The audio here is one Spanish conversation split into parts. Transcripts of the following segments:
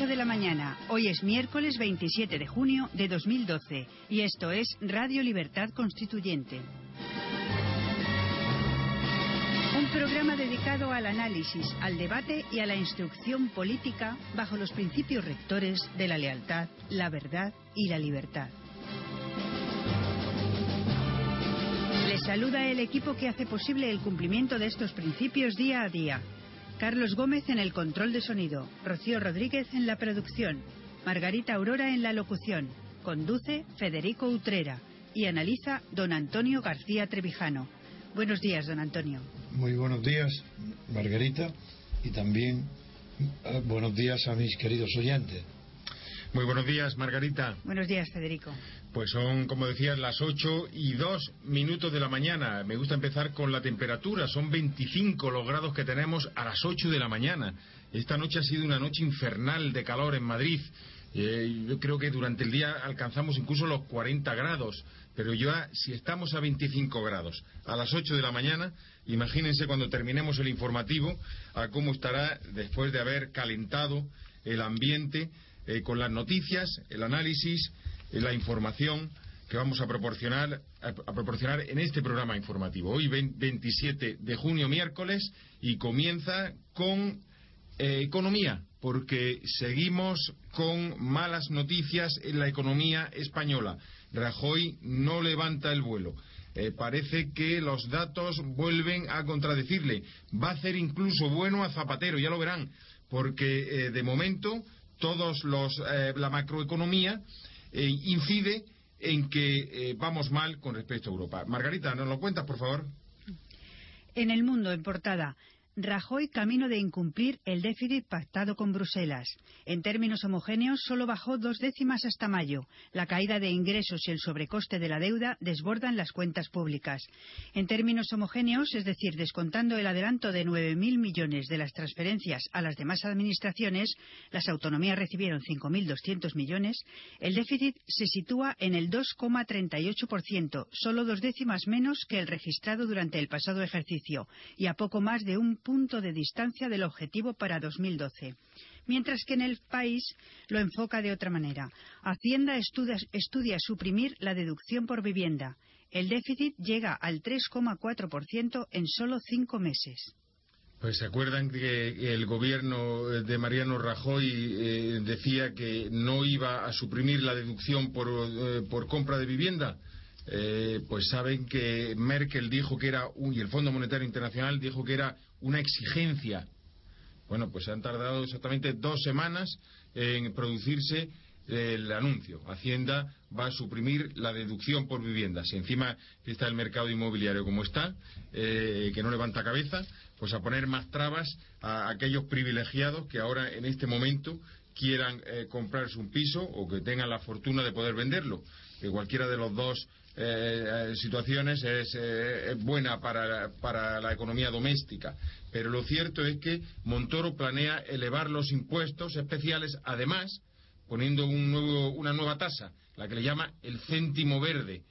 8 de la mañana. Hoy es miércoles 27 de junio de 2012 y esto es Radio Libertad Constituyente. Un programa dedicado al análisis, al debate y a la instrucción política bajo los principios rectores de la lealtad, la verdad y la libertad. Les saluda el equipo que hace posible el cumplimiento de estos principios día a día. Carlos Gómez en el control de sonido, Rocío Rodríguez en la producción, Margarita Aurora en la locución, conduce Federico Utrera y analiza don Antonio García Trevijano. Buenos días, don Antonio. Muy buenos días, Margarita, y también eh, buenos días a mis queridos oyentes. Muy buenos días, Margarita. Buenos días, Federico. Pues son, como decías, las 8 y 2 minutos de la mañana. Me gusta empezar con la temperatura. Son 25 los grados que tenemos a las 8 de la mañana. Esta noche ha sido una noche infernal de calor en Madrid. Eh, yo creo que durante el día alcanzamos incluso los 40 grados. Pero ya, si estamos a 25 grados a las 8 de la mañana, imagínense cuando terminemos el informativo a cómo estará después de haber calentado el ambiente eh, con las noticias, el análisis, eh, la información que vamos a proporcionar, a, proporcionar en este programa informativo. Hoy 20 27 de junio, miércoles, y comienza con eh, economía, porque seguimos con malas noticias en la economía española. Rajoy no levanta el vuelo. Parece que los datos vuelven a contradecirle. Va a hacer incluso bueno a Zapatero, ya lo verán, porque de momento todos los eh, la macroeconomía eh, incide en que eh, vamos mal con respecto a Europa. Margarita, ¿nos lo cuentas, por favor? En el mundo, en portada, Rajoy camino de incumplir el déficit pactado con Bruselas. En términos homogéneos, solo bajó dos décimas hasta mayo. La caída de ingresos y el sobrecoste de la deuda desbordan las cuentas públicas. En términos homogéneos, es decir, descontando el adelanto de 9.000 millones de las transferencias a las demás administraciones, las autonomías recibieron 5.200 millones, el déficit se sitúa en el 2,38%, solo dos décimas menos que el registrado durante el pasado ejercicio, y a poco más de un punto de distancia del objetivo para 2012. Mientras que en el país lo enfoca de otra manera. Hacienda estudia, estudia suprimir la deducción por vivienda. El déficit llega al 3,4% en solo cinco meses. Pues se acuerdan que el gobierno de Mariano Rajoy eh, decía que no iba a suprimir la deducción por, eh, por compra de vivienda. Eh, pues saben que Merkel dijo que era, un- y el Fondo Monetario Internacional dijo que era una exigencia. Bueno, pues han tardado exactamente dos semanas en producirse el anuncio. Hacienda va a suprimir la deducción por vivienda. Si encima está el mercado inmobiliario como está, eh, que no levanta cabeza, pues a poner más trabas a aquellos privilegiados que ahora en este momento quieran eh, comprarse un piso o que tengan la fortuna de poder venderlo. Que cualquiera de los dos eh, eh, situaciones es, eh, es buena para, para la economía doméstica. Pero lo cierto es que Montoro planea elevar los impuestos especiales, además poniendo un nuevo- una nueva tasa, la que le llama el céntimo verde.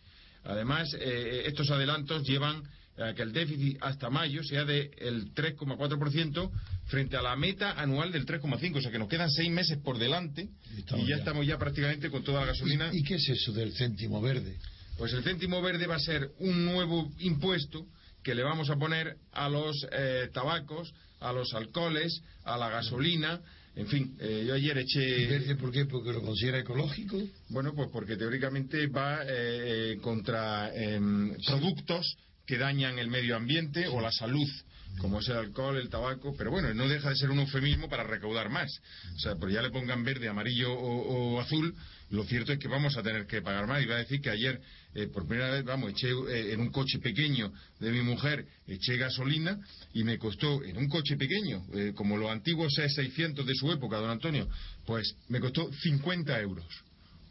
Además, eh, estos adelantos llevan a que el déficit hasta mayo sea del 3,4% frente a la meta anual del 3,5%. O sea que nos quedan seis meses por delante y ya, ya. estamos ya prácticamente con toda la gasolina. ¿Y, y qué es eso del céntimo verde? Pues el céntimo verde va a ser un nuevo impuesto que le vamos a poner a los eh, tabacos, a los alcoholes, a la gasolina, en fin, eh, yo ayer eché... ¿Verde por qué? ¿Porque lo considera ecológico? Bueno, pues porque teóricamente va eh, contra em, productos que dañan el medio ambiente o la salud como es el alcohol, el tabaco, pero bueno, no deja de ser un eufemismo para recaudar más. O sea, por ya le pongan verde, amarillo o, azul, lo cierto es que vamos a tener que pagar más. Y va a decir que ayer, eh, por primera vez, vamos, eché eh, en un coche pequeño de mi mujer, eché gasolina y me costó, en un coche pequeño, eh, como los antiguos 600 de su época, don Antonio, pues me costó 50 euros.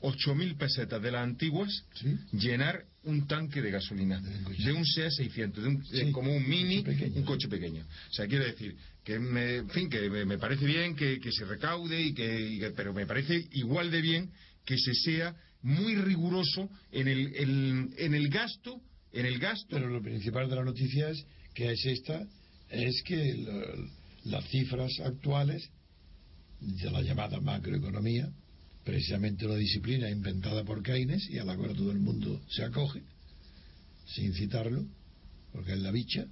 8.000 pesetas de las antiguas llenar un tanque de gasolina. De un SEA 600 de un, como un mini un coche pequeño. O sea quiero decir que me, en fin que me, parece bien que, se recaude y que, pero me parece igual de bien que se sea muy riguroso en el, en el gasto en el gasto pero lo principal de la noticia es que es esta es que las cifras actuales de la llamada macroeconomía precisamente una disciplina inventada por Keynes y a la cual todo el mundo se acoge, sin citarlo, porque es la bicha,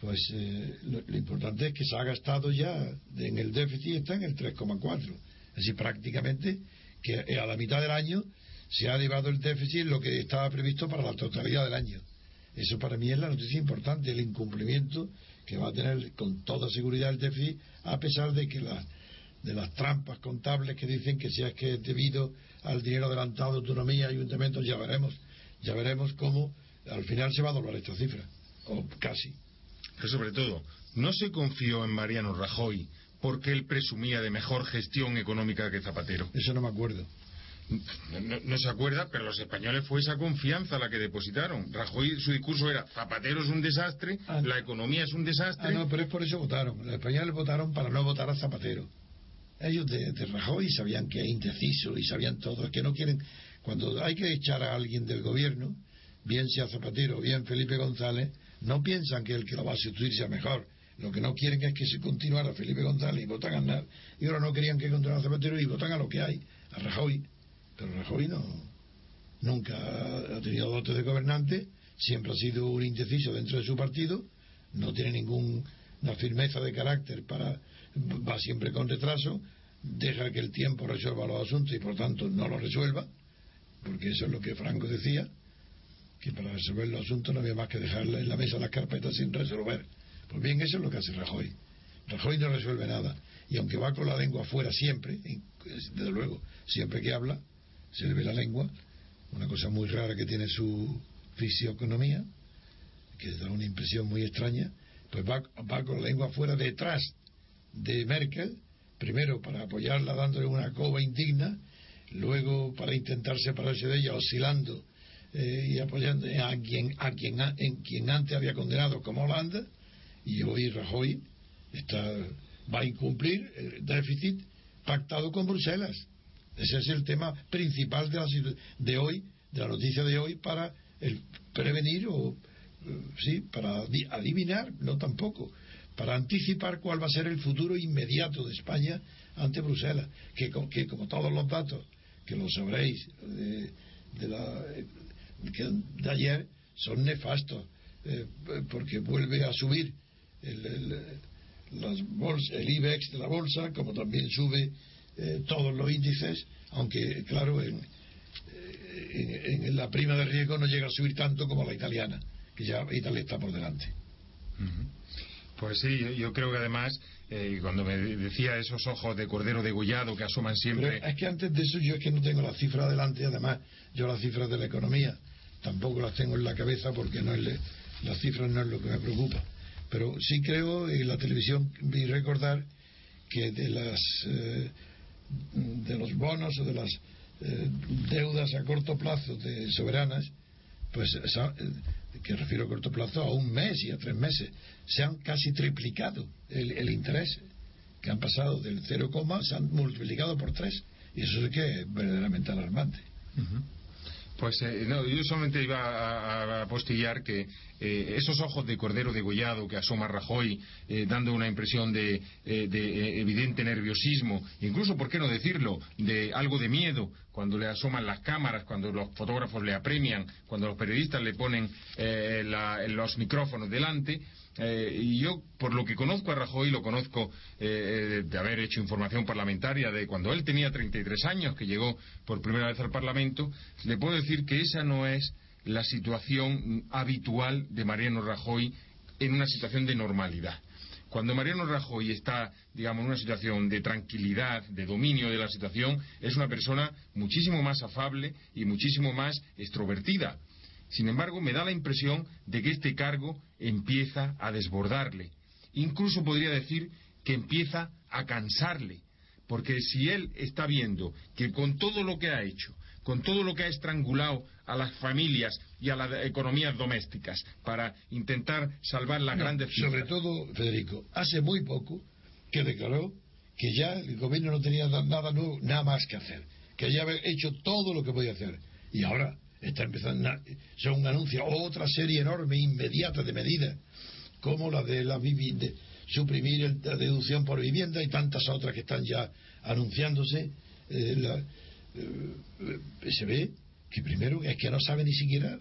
pues eh, lo, importante es que se ha gastado ya en el déficit, está en el 3,4. Es decir, prácticamente que a la mitad del año se ha elevado el déficit lo que estaba previsto para la totalidad del año. Eso para mí es la noticia importante, el incumplimiento que va a tener con toda seguridad el déficit, a pesar de que la de las trampas contables que dicen que si es que es debido al dinero adelantado de autonomía, ayuntamientos, ya veremos, ya veremos cómo al final se va a doblar esta cifra, o casi. Pero sobre todo, no se confió en Mariano Rajoy porque él presumía de mejor gestión económica que Zapatero. Eso no me acuerdo. No, se acuerda, pero los españoles fue esa confianza la que depositaron. Rajoy, su discurso era: Zapatero es un desastre, ah. la economía es un desastre. Ah, no, pero es por eso votaron. Los españoles votaron para no votar a Zapatero ellos de, Rajoy sabían que es indeciso y sabían todo, que no quieren, cuando hay que echar a alguien del gobierno, bien sea Zapatero, bien Felipe González, no piensan que el que lo va a sustituir sea mejor. Lo que no quieren es que se continuara Felipe González y votan a nada. Y ahora no querían que continuara Zapatero y votan a lo que hay, a Rajoy. Pero Rajoy no, nunca ha tenido dotes de gobernante, siempre ha sido un indeciso dentro de su partido, no tiene ninguna firmeza de carácter para va siempre con retraso, deja que el tiempo resuelva los asuntos y por tanto no los resuelva, porque eso es lo que Franco decía, que para resolver los asuntos no había más que dejarle en la mesa las carpetas sin resolver. Pues bien, eso es lo que hace Rajoy. Rajoy no resuelve nada. Y aunque va con la lengua afuera siempre, desde luego, siempre que habla, se le ve la lengua, una cosa muy rara que tiene su fisionomía, que da una impresión muy extraña, pues va, va con la lengua afuera detrás de Merkel, primero para apoyarla dándole una coba indigna, luego para intentar separarse de ella oscilando eh, y apoyando a quien, a quien, en quien antes había condenado como Holanda, y hoy Rajoy está, va a incumplir el déficit pactado con Bruselas. Ese es el tema principal de, la, de hoy, de la noticia de hoy, para el prevenir o, eh, sí, para adivinar, no tampoco, para anticipar cuál va a ser el futuro inmediato de España ante Bruselas, que, como todos los datos, que lo sabréis, de, la, de ayer, son nefastos, eh, porque vuelve a subir el, el, las el IBEX de la bolsa, como también sube eh, todos los índices, aunque claro, en, en, la prima de riesgo no llega a subir tanto como la italiana, que ya Italia está por delante. Pues sí, yo, creo que además, eh, cuando me decía esos ojos de cordero degollado que asoman siempre. es que antes de eso yo es que no tengo las cifras adelante, además, yo las cifras de la economía tampoco las tengo en la cabeza porque no es las cifras no es lo que me preocupa. Pero sí creo, en la televisión vi recordar que de las eh, de los bonos o de las eh, deudas a corto plazo de soberanas, pues que refiero a corto plazo a un mes y a tres meses, se han casi triplicado el, interés, que han pasado del 0, se han multiplicado por tres. Y eso es que es verdaderamente alarmante. Pues eh, no, yo solamente iba a, apostillar que eh, esos ojos de cordero degollado que asoma Rajoy, eh, dando una impresión de, de, evidente nerviosismo, incluso, ¿por qué no decirlo?, de algo de miedo cuando le asoman las cámaras, cuando los fotógrafos le apremian, cuando los periodistas le ponen los micrófonos delante, eh, y yo, por lo que conozco a Rajoy, lo conozco eh, de haber hecho información parlamentaria de cuando él tenía 33 años, que llegó por primera vez al Parlamento, le puedo decir que esa no es la situación habitual de Mariano Rajoy en una situación de normalidad. Cuando Mariano Rajoy está, digamos, en una situación de tranquilidad, de dominio de la situación, es una persona muchísimo más afable y muchísimo más extrovertida. Sin embargo, me da la impresión de que este cargo empieza a desbordarle. Incluso podría decir que empieza a cansarle. Porque si él está viendo que con todo lo que ha hecho, con todo lo que ha estrangulado a las familias y a las economías domésticas para intentar salvar las grandes Sobre todo, Federico, hace muy poco que declaró que ya el gobierno no tenía nada nuevo, nada más que hacer, que ya había hecho todo lo que podía hacer. Y ahora está empezando, son un anuncio, otra serie enorme, inmediata de medidas, como la de la suprimir la deducción por vivienda y tantas otras que están ya anunciándose. Eh, la, eh, se ve que primero es que no sabe ni siquiera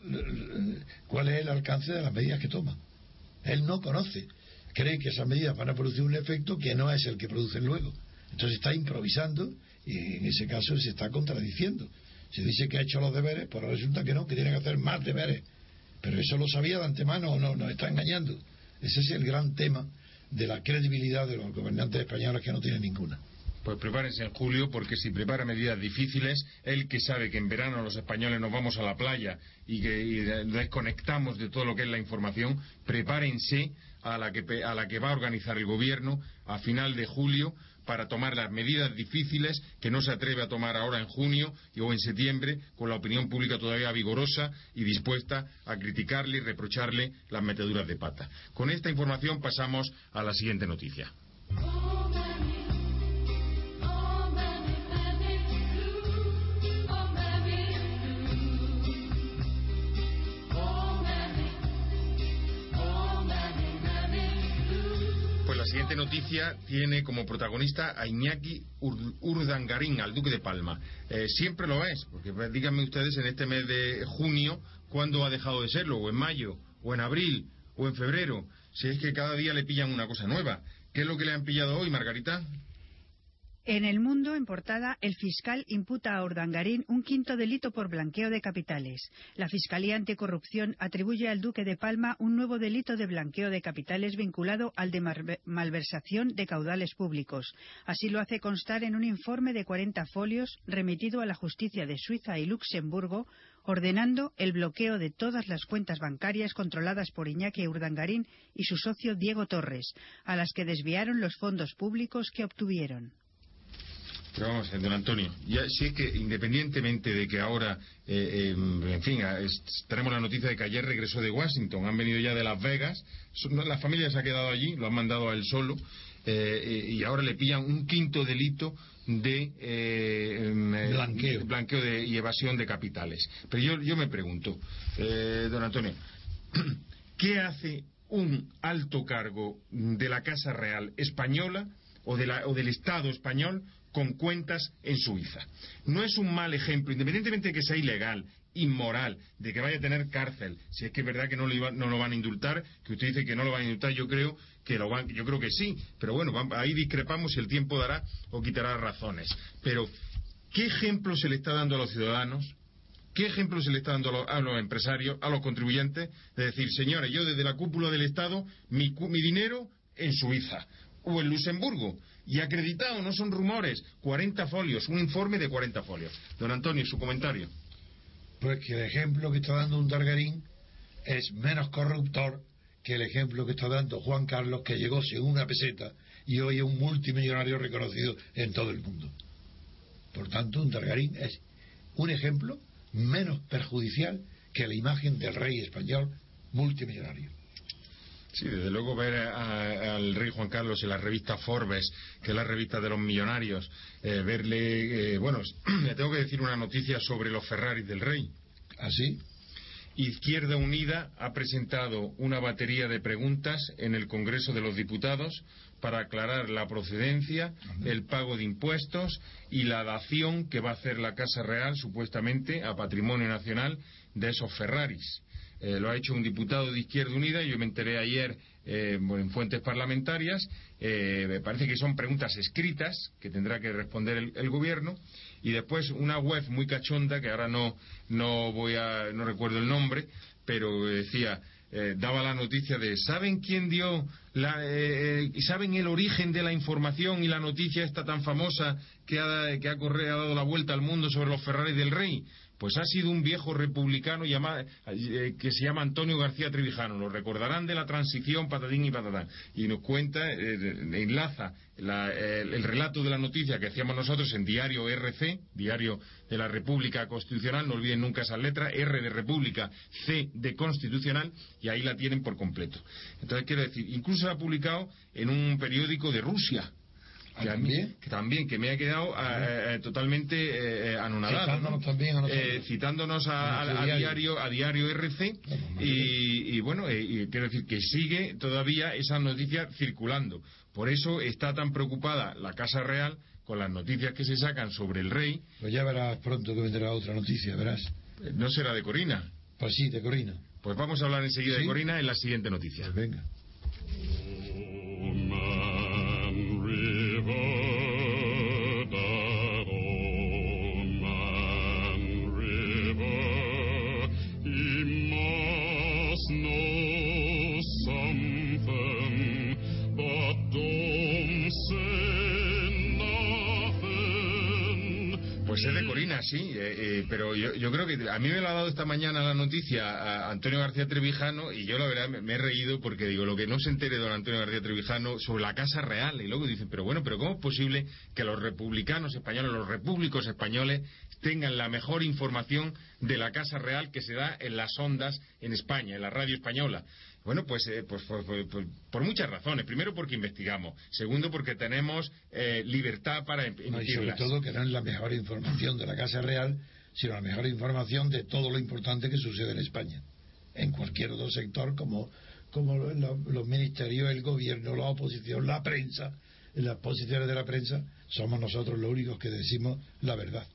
cuál es el alcance de las medidas que toma. Él no conoce. Cree que esas medidas van a producir un efecto que no es el que producen luego. Entonces está improvisando y en ese caso se está contradiciendo. Se dice que ha hecho los deberes, pero resulta que no, que tiene que hacer más deberes. Pero eso lo sabía de antemano o no, nos está engañando. Ese es el gran tema de la credibilidad de los gobernantes españoles que no tiene ninguna. Pues prepárense en julio, porque si prepara medidas difíciles, él que sabe que en verano los españoles nos vamos a la playa y que desconectamos de todo lo que es la información, prepárense a la, que, a la que va a organizar el gobierno a final de julio para tomar las medidas difíciles que no se atreve a tomar ahora en junio o en septiembre, con la opinión pública todavía vigorosa y dispuesta a criticarle y reprocharle las meteduras de pata. Con esta información pasamos a la siguiente noticia. Siguiente noticia tiene como protagonista a Iñaki Urdangarín, al Duque de Palma. Eh, siempre lo es, porque pues, díganme ustedes en este mes de junio, ¿cuándo ha dejado de serlo? ¿O en mayo? ¿O en abril? ¿O en febrero? Si es que cada día le pillan una cosa nueva. ¿Qué es lo que le han pillado hoy, Margarita? En el mundo, en portada, el fiscal imputa a Urdangarín un quinto delito por blanqueo de capitales. La Fiscalía Anticorrupción atribuye al Duque de Palma un nuevo delito de blanqueo de capitales vinculado al de malversación de caudales públicos. Así lo hace constar en un informe de 40 folios remitido a la justicia de Suiza y Luxemburgo, ordenando el bloqueo de todas las cuentas bancarias controladas por Iñaki Urdangarín y su socio Diego Torres, a las que desviaron los fondos públicos que obtuvieron. Pero vamos, don Antonio, ya sí es que independientemente de que ahora, eh, em, en fin, tenemos la noticia de que ayer regresó de Washington, han venido ya de Las Vegas, la familia se ha quedado allí, lo han mandado a él solo, eh, y ahora le pillan un quinto delito de eh, em, blanqueo, y evasión de capitales. Pero yo, yo me pregunto, don Antonio, ¿qué hace un alto cargo de la Casa Real española o, de la, o del Estado español con cuentas en Suiza. No es un mal ejemplo, independientemente de que sea ilegal, inmoral, de que vaya a tener cárcel, si es que es verdad que no lo, no lo van a indultar, que usted dice que no lo van a indultar, yo creo que lo van, yo creo que sí, pero bueno, ahí discrepamos y el tiempo dará o quitará razones. Pero, ¿qué ejemplo se le está dando a los ciudadanos? ¿Qué ejemplo se le está dando a los, empresarios, a los contribuyentes? De decir, señores, yo desde la cúpula del Estado, mi, mi dinero en Suiza o en Luxemburgo y acreditado, no son rumores, 40 folios, un informe de 40 folios. Don Antonio, su comentario. Pues que el ejemplo que está dando un Targarín es menos corruptor que el ejemplo que está dando Juan Carlos, que llegó sin una peseta y hoy es un multimillonario reconocido en todo el mundo. Por tanto, un Targarín es un ejemplo menos perjudicial que la imagen del rey español multimillonario. Sí, desde luego ver al rey Juan Carlos en la revista Forbes, que es la revista de los millonarios, eh, verle, eh, bueno, le tengo que decir una noticia sobre los Ferraris del rey. ¿Así? ¿Ah, Izquierda Unida ha presentado una batería de preguntas en el Congreso de los Diputados para aclarar la procedencia, el pago de impuestos y la dación que va a hacer la Casa Real, supuestamente, a patrimonio nacional de esos Ferraris. Eh, lo ha hecho un diputado de Izquierda Unida, yo me enteré ayer eh, en fuentes parlamentarias, eh, me parece que son preguntas escritas que tendrá que responder el, gobierno, y después una web muy cachonda, que ahora no, no voy a, no recuerdo el nombre, pero decía, eh, daba la noticia de ¿saben quién dio la, eh, saben el origen de la información y la noticia esta tan famosa que ha, que ha, corre, ha dado la vuelta al mundo sobre los Ferrari del Rey? Pues ha sido un viejo republicano eh, que se llama Antonio García Trevijano. Lo recordarán de la transición, patadín y patatán. Y nos cuenta, eh, enlaza la, el, el, relato de la noticia que hacíamos nosotros en Diario RC, Diario de la República Constitucional. No olviden nunca esa letra, R de República, C de Constitucional, y ahí la tienen por completo. Entonces, quiero decir, incluso ha publicado en un periódico de Rusia que, ¿Ah, ¿También? que también, que me ha quedado eh, totalmente eh, anonadado. Citándonos ¿no? también a nosotros. Eh, citándonos a, a, a, diario, a diario RC. y, y, bueno, y quiero decir que sigue todavía esa noticia circulando. Por eso está tan preocupada la Casa Real con las noticias que se sacan sobre el rey. Pues ya verás pronto que vendrá otra noticia, verás. ¿No será de Corina? Pues sí, de Corina. Pues vamos a hablar enseguida ¿Sí? de Corina en la siguiente noticia. Pues venga. Sí, eh, eh, pero yo, yo, creo que a mí me lo ha dado esta mañana la noticia a Antonio García Trevijano y yo la verdad me, me, he reído porque digo, lo que no se entere don Antonio García Trevijano sobre la Casa Real y luego dicen, pero bueno, pero ¿cómo es posible que los republicanos españoles, los repúblicos españoles tengan la mejor información de la Casa Real que se da en las ondas en España, en la radio española? Bueno, pues, eh, pues, pues, pues, por muchas razones. Primero, porque investigamos. Segundo, porque tenemos eh, libertad para emitirlas. No, y sobre todo que no es la mejor información de la Casa Real, sino la mejor información de todo lo importante que sucede en España. En cualquier otro sector, como, como los, los ministerios, el gobierno, la oposición, la prensa, las posiciones de la prensa, somos nosotros los únicos que decimos la verdad.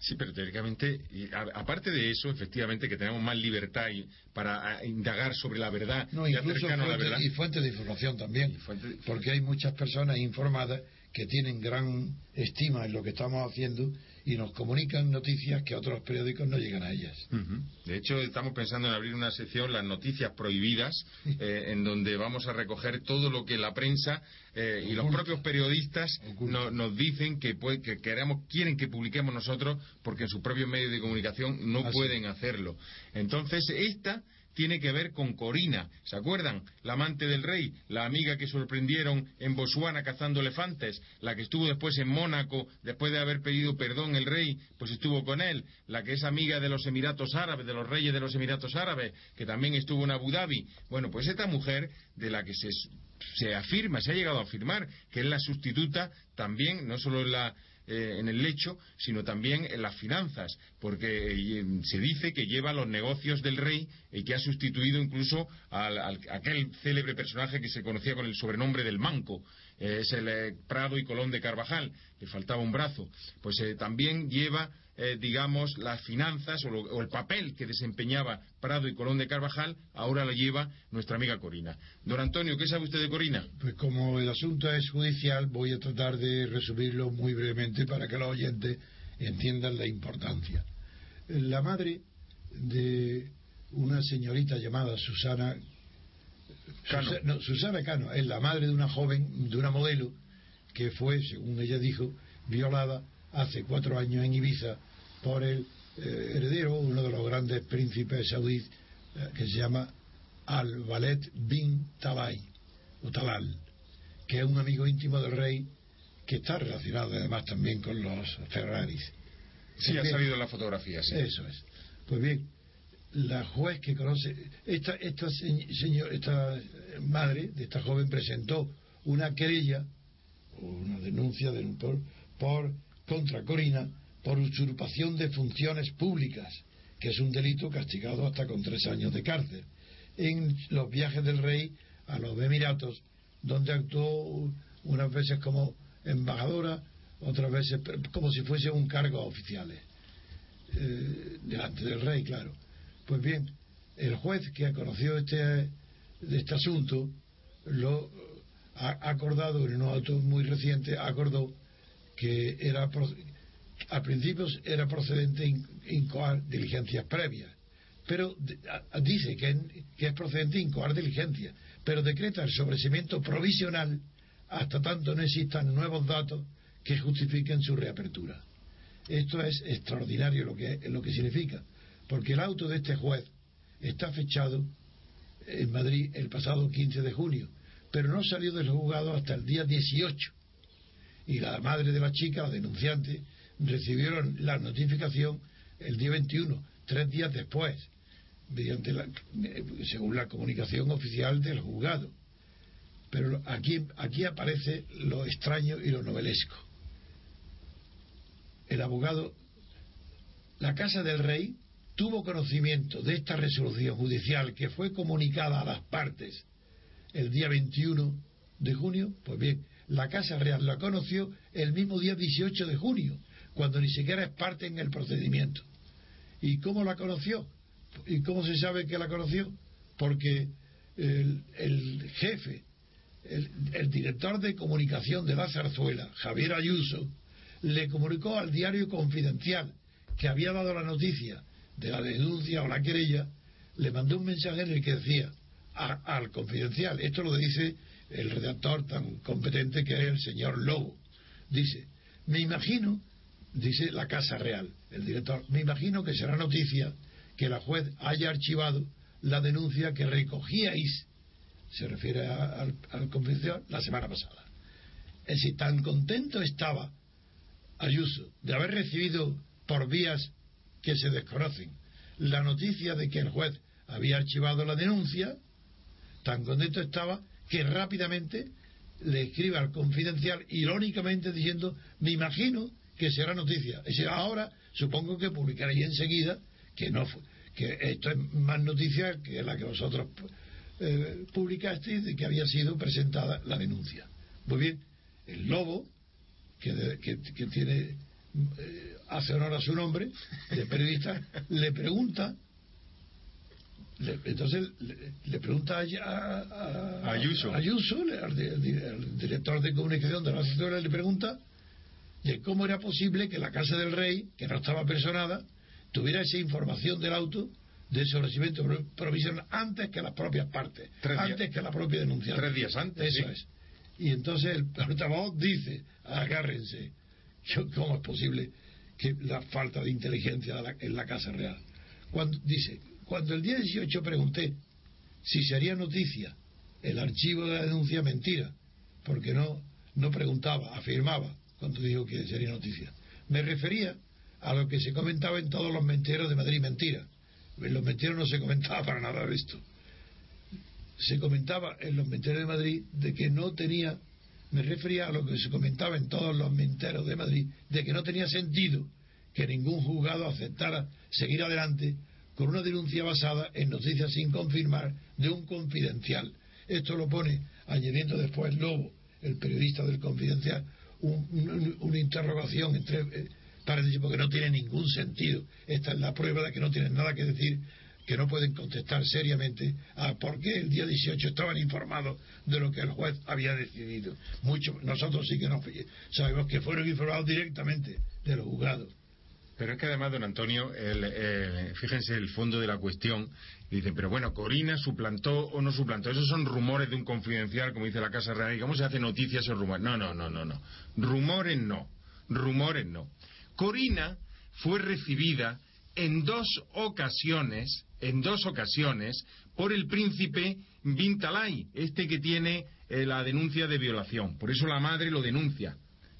Sí, pero teóricamente, y a, aparte de eso, efectivamente, que tenemos más libertad y, para a, indagar sobre la verdad. No, incluso fuente, la verdad. y fuentes de información también, porque hay muchas personas informadas que tienen gran estima en lo que estamos haciendo y nos comunican noticias que otros periódicos no llegan a ellas. Uh -huh. De hecho, estamos pensando en abrir una sección, las noticias prohibidas, eh, en donde vamos a recoger todo lo que la prensa eh, y los propios periodistas no, nos dicen que, puede, que, queremos, quieren que publiquemos nosotros porque en sus propios medios de comunicación no Así. pueden hacerlo. Entonces, esta tiene que ver con Corina. ¿Se acuerdan? La amante del rey, la amiga que sorprendieron en Botswana cazando elefantes, la que estuvo después en Mónaco, después de haber pedido perdón el rey, pues estuvo con él, la que es amiga de los Emiratos Árabes, de los reyes de los Emiratos Árabes, que también estuvo en Abu Dhabi. Bueno, pues esta mujer de la que se, se afirma, se ha llegado a afirmar que es la sustituta también, no solo la eh, en el lecho, sino también en las finanzas, porque eh, se dice que lleva los negocios del rey y que ha sustituido incluso al, al, aquel célebre personaje que se conocía con el sobrenombre del Manco, eh, es el eh, Prado y Colón de Carvajal, le faltaba un brazo, pues eh, también lleva eh, digamos, las finanzas o, lo, o, el papel que desempeñaba Prado y Colón de Carvajal, ahora lo lleva nuestra amiga Corina. Don Antonio, ¿qué sabe usted de Corina? Pues como el asunto es judicial, voy a tratar de resumirlo muy brevemente para que los oyentes entiendan la importancia. La madre de una señorita llamada Susana Cano. Susana, no, Susana Cano es la madre de una joven, de una modelo, que fue, según ella dijo, violada hace cuatro años en Ibiza por el eh, heredero, uno de los grandes príncipes saudíes, eh, que se llama Al-Walid bin Talay, o Talal, que es un amigo íntimo del rey, que está relacionado además también con los Ferraris. Sí, ha salido en la fotografía, sí. Eso es. Pues bien, la juez que conoce, esta, esta, señor, esta madre de esta joven presentó una querella, una denuncia de, por, por contra Corina por usurpación de funciones públicas, que es un delito castigado hasta con tres años de cárcel, en los viajes del rey a los Emiratos, donde actuó unas veces como embajadora, otras veces como si fuese un cargo oficiales, eh, delante del rey, claro. Pues bien, el juez que conoció este, este asunto lo ha acordado en un auto muy reciente, acordó que era a principios era procedente incoar diligencias previas, pero dice que, es procedente incoar diligencia, pero decreta el sobrecimiento provisional hasta tanto no existan nuevos datos que justifiquen su reapertura. Esto es extraordinario lo que, lo que significa, porque el auto de este juez está fechado en Madrid el pasado 15 de junio, pero no salió del juzgado hasta el día 18. Y la madre de la chica, la denunciante, recibieron la notificación el día 21, tres días después, mediante la, según la comunicación oficial del juzgado. Pero aquí, aquí aparece lo extraño y lo novelesco. El abogado, la Casa del Rey tuvo conocimiento de esta resolución judicial que fue comunicada a las partes el día 21 de junio, pues bien, la Casa Real la conoció el mismo día 18 de junio, cuando ni siquiera es parte en el procedimiento. ¿Y cómo la conoció? ¿Y cómo se sabe que la conoció? Porque el, jefe, el, el, director de comunicación de la zarzuela, Javier Ayuso, le comunicó al diario Confidencial que había dado la noticia de la denuncia o la querella, le mandó un mensaje en el que decía al Confidencial, esto lo dice el redactor tan competente que es el señor Lobo, dice, me imagino, dice la Casa Real, el director, me imagino que será noticia que la juez haya archivado la denuncia que recogíais, se refiere al, al la semana pasada. Es decir, tan contento estaba Ayuso de haber recibido por vías que se desconocen la noticia de que el juez había archivado la denuncia, tan contento estaba que rápidamente le escribe al confidencial irónicamente diciendo me imagino que será noticia. Es ahora supongo que publicaréis enseguida que no fue, que esto es más noticia que la que vosotros eh, publicasteis de que había sido presentada la denuncia. Muy bien, el lobo, que, que, tiene eh, hace honor a su nombre, de periodista, le pregunta entonces le, pregunta a, Ayuso, Ayuso al, director de comunicación de la asesora, le pregunta de cómo era posible que la Casa del Rey, que no estaba personada, tuviera esa información del auto de sobrecimiento provisional antes que las propias partes, antes que la propia denuncia. Tres días antes. Eso es. Y entonces el portavoz dice, agárrense, ¿cómo es posible que la falta de inteligencia en la Casa Real? Cuando dice, cuando el día 18 pregunté si sería noticia el archivo de la denuncia mentira, porque no, no preguntaba, afirmaba cuando dijo que sería noticia. Me refería a lo que se comentaba en todos los mentiros de Madrid mentira. En los mentiros no se comentaba para nada esto. Se comentaba en los mentiros de Madrid de que no tenía, me refería a lo que se comentaba en todos los mentiros de Madrid, de que no tenía sentido que ningún juzgado aceptara seguir adelante con una denuncia basada en noticias sin confirmar de un confidencial. Esto lo pone, añadiendo después Lobo, el periodista del confidencial, una interrogación entre eh, para decir porque no tiene ningún sentido. Esta es la prueba de que no tienen nada que decir, que no pueden contestar seriamente a por qué el día 18 estaban informados de lo que el juez había decidido. Mucho, nosotros sí que no sabemos que fueron informados directamente de los juzgados. Pero es que además, don Antonio, el, fíjense el fondo de la cuestión. Dicen, pero bueno, Corina suplantó o no suplantó. Esos son rumores de un confidencial, como dice la Casa Real. ¿Y cómo se hace noticias o rumores? No, no, no, no, no. Rumores no. Rumores no. Corina fue recibida en dos ocasiones, en dos ocasiones, por el príncipe Bintalay, este que tiene eh, la denuncia de violación. Por eso la madre lo denuncia.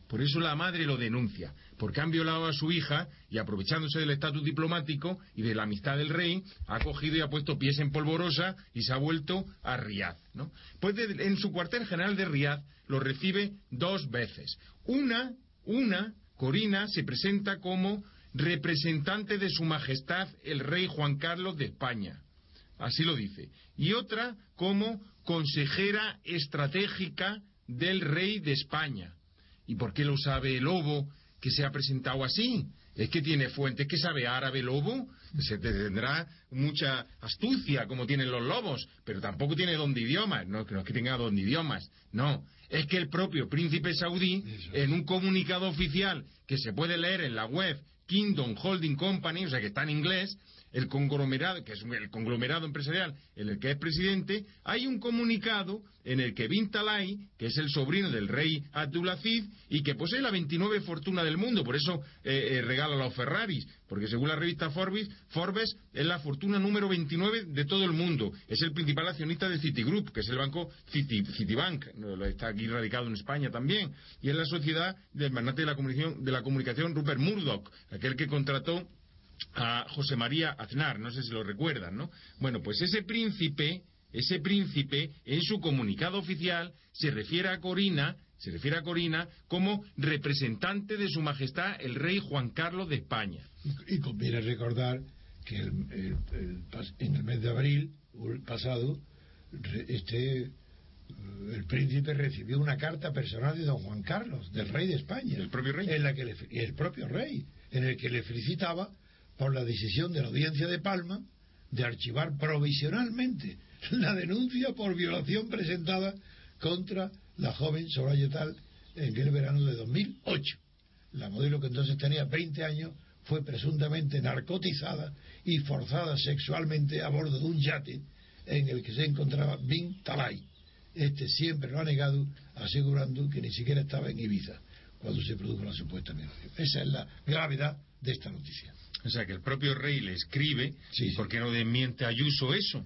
Por eso la madre lo denuncia porque han violado a su hija y aprovechándose del estatus diplomático y de la amistad del rey, ha cogido y ha puesto pies en polvorosa y se ha vuelto a Riad. ¿no? Pues en su cuartel general de Riad lo recibe dos veces. Una, una, Corina se presenta como representante de su majestad el rey Juan Carlos de España. Así lo dice. Y otra como consejera estratégica del rey de España. ¿Y por qué lo sabe el lobo que se ha presentado así. Es que tiene fuentes que sabe árabe lobo, se tendrá mucha astucia como tienen los lobos, pero tampoco tiene don de idiomas, no, no es que tenga don de idiomas, no, es que el propio príncipe saudí, en un comunicado oficial que se puede leer en la web Kingdom Holding Company, o sea que está en inglés, el conglomerado, que es el conglomerado empresarial en el que es presidente, hay un comunicado en el que Bin Talai, que es el sobrino del rey Abdulaziz y que posee la 29 fortuna del mundo, por eso eh, eh, regala los Ferraris, porque según la revista Forbes, Forbes es la fortuna número 29 de todo el mundo. Es el principal accionista de Citigroup, que es el banco Citibank, está aquí radicado en España también, y es la sociedad del magnate de la comunicación, de la comunicación Rupert Murdoch, aquel que contrató a José María Aznar, no sé si lo recuerdan, ¿no? Bueno, pues ese príncipe, ese príncipe, en su comunicado oficial, se refiere a Corina, se refiere a Corina como representante de su majestad el rey Juan Carlos de España. Y conviene recordar que en el mes de abril pasado, este el príncipe recibió una carta personal de don Juan Carlos, del rey de España. ¿El propio rey? En la que el propio rey, en el que le felicitaba por la decisión de la audiencia de Palma de archivar provisionalmente la denuncia por violación presentada contra la joven Soraya Tal en el verano de 2008. La modelo que entonces tenía 20 años fue presuntamente narcotizada y forzada sexualmente a bordo de un yate en el que se encontraba Bin Talay. Este siempre lo ha negado, asegurando que ni siquiera estaba en Ibiza cuando se produjo la supuesta violación. Esa es la gravedad de esta noticia. O sea, que el propio rey le escribe, ¿por qué no desmiente a Ayuso eso?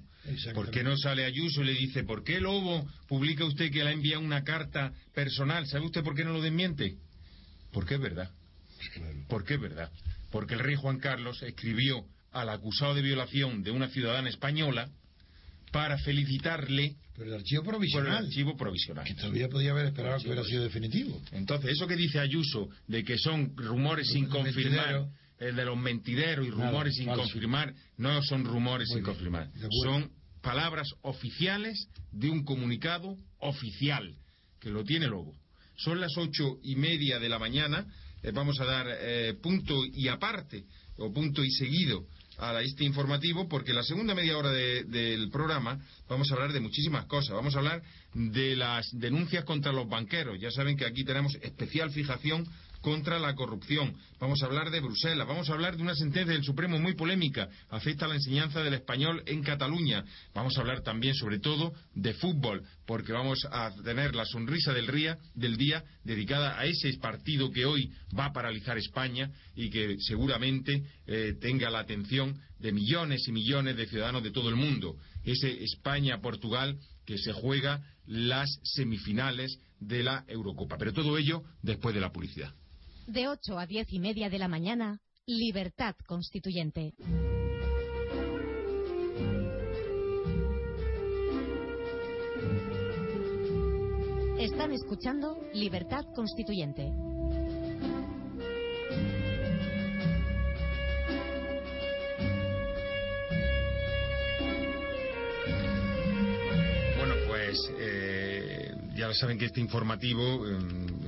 ¿Por qué no sale Ayuso y le dice, ¿por qué Lobo publica usted que le ha enviado una carta personal? ¿Sabe usted por qué no lo desmiente? Porque es verdad. Porque es verdad. Porque el rey Juan Carlos escribió al acusado de violación de una ciudadana española para felicitarle por el archivo provisional. Por el archivo provisional. Que todavía podía haber esperado que hubiera sido definitivo. Entonces, eso que dice Ayuso de que son rumores sin confirmar el de los mentideros y rumores sin confirmar, no son rumores sin confirmar, son palabras oficiales de un comunicado oficial, que lo tiene Lobo. Son las ocho y media de la mañana, eh, vamos a dar eh, punto y aparte, o punto y seguido a este informativo porque la segunda media hora del programa vamos a hablar de muchísimas cosas. Vamos a hablar de las denuncias contra los banqueros. Ya saben que aquí tenemos especial fijación contra la corrupción. Vamos a hablar de Bruselas. Vamos a hablar de una sentencia del Supremo muy polémica. Afecta a la enseñanza del español en Cataluña. Vamos a hablar también, sobre todo, de fútbol, porque vamos a tener la sonrisa del, del día dedicada a ese partido que hoy va a paralizar España y que seguramente eh, tenga la atención de millones y millones de ciudadanos de todo el mundo. Ese España-Portugal que se juega las semifinales de la Eurocopa. Pero todo ello después de la publicidad. De 8 a 10 y media de la mañana, Libertad Constituyente. Están escuchando Libertad Constituyente. Bueno, pues eh, ya saben que este informativo em,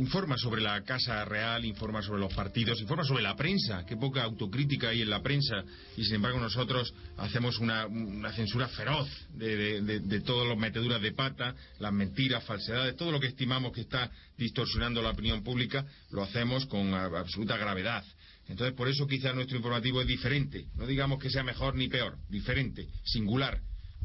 informa sobre la Casa Real, informa sobre los partidos, informa sobre la prensa, qué poca autocrítica hay en la prensa y sin embargo nosotros hacemos una, censura feroz de, de, todas las meteduras de pata, las mentiras, falsedades, todo lo que estimamos que está distorsionando la opinión pública, lo hacemos con absoluta gravedad. Entonces, por eso quizá nuestro informativo es diferente. No digamos que sea mejor ni peor, diferente, singular,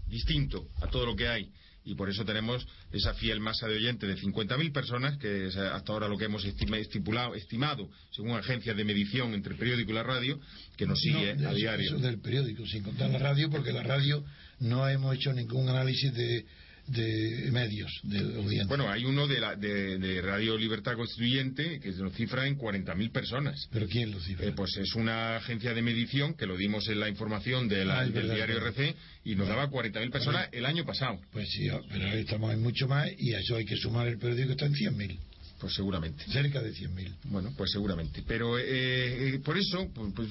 distinto a todo lo que hay y por eso tenemos esa fiel masa de oyentes de 50.000 personas, que es hasta ahora lo que hemos estipulado, estimado, según agencias de medición entre el periódico y la radio, que nos sigue a diario. Eso del periódico, sin contar la radio, porque la radio no hemos hecho ningún análisis de de medios de audiencia. Bueno, hay uno de, la, de, Radio Libertad Constituyente que lo cifra en 40.000 personas. ¿Pero quién lo cifra? Eh, pues es una agencia de medición que lo dimos en la información de la, ah, del diario RC y nos daba 40.000 personas el año pasado. Pues sí, pero ahora estamos en mucho más y a eso hay que sumar el periódico que está en 100.000. Pues seguramente. Cerca de 100.000. Bueno, pues seguramente. Pero eh, eh, por eso, pues, pues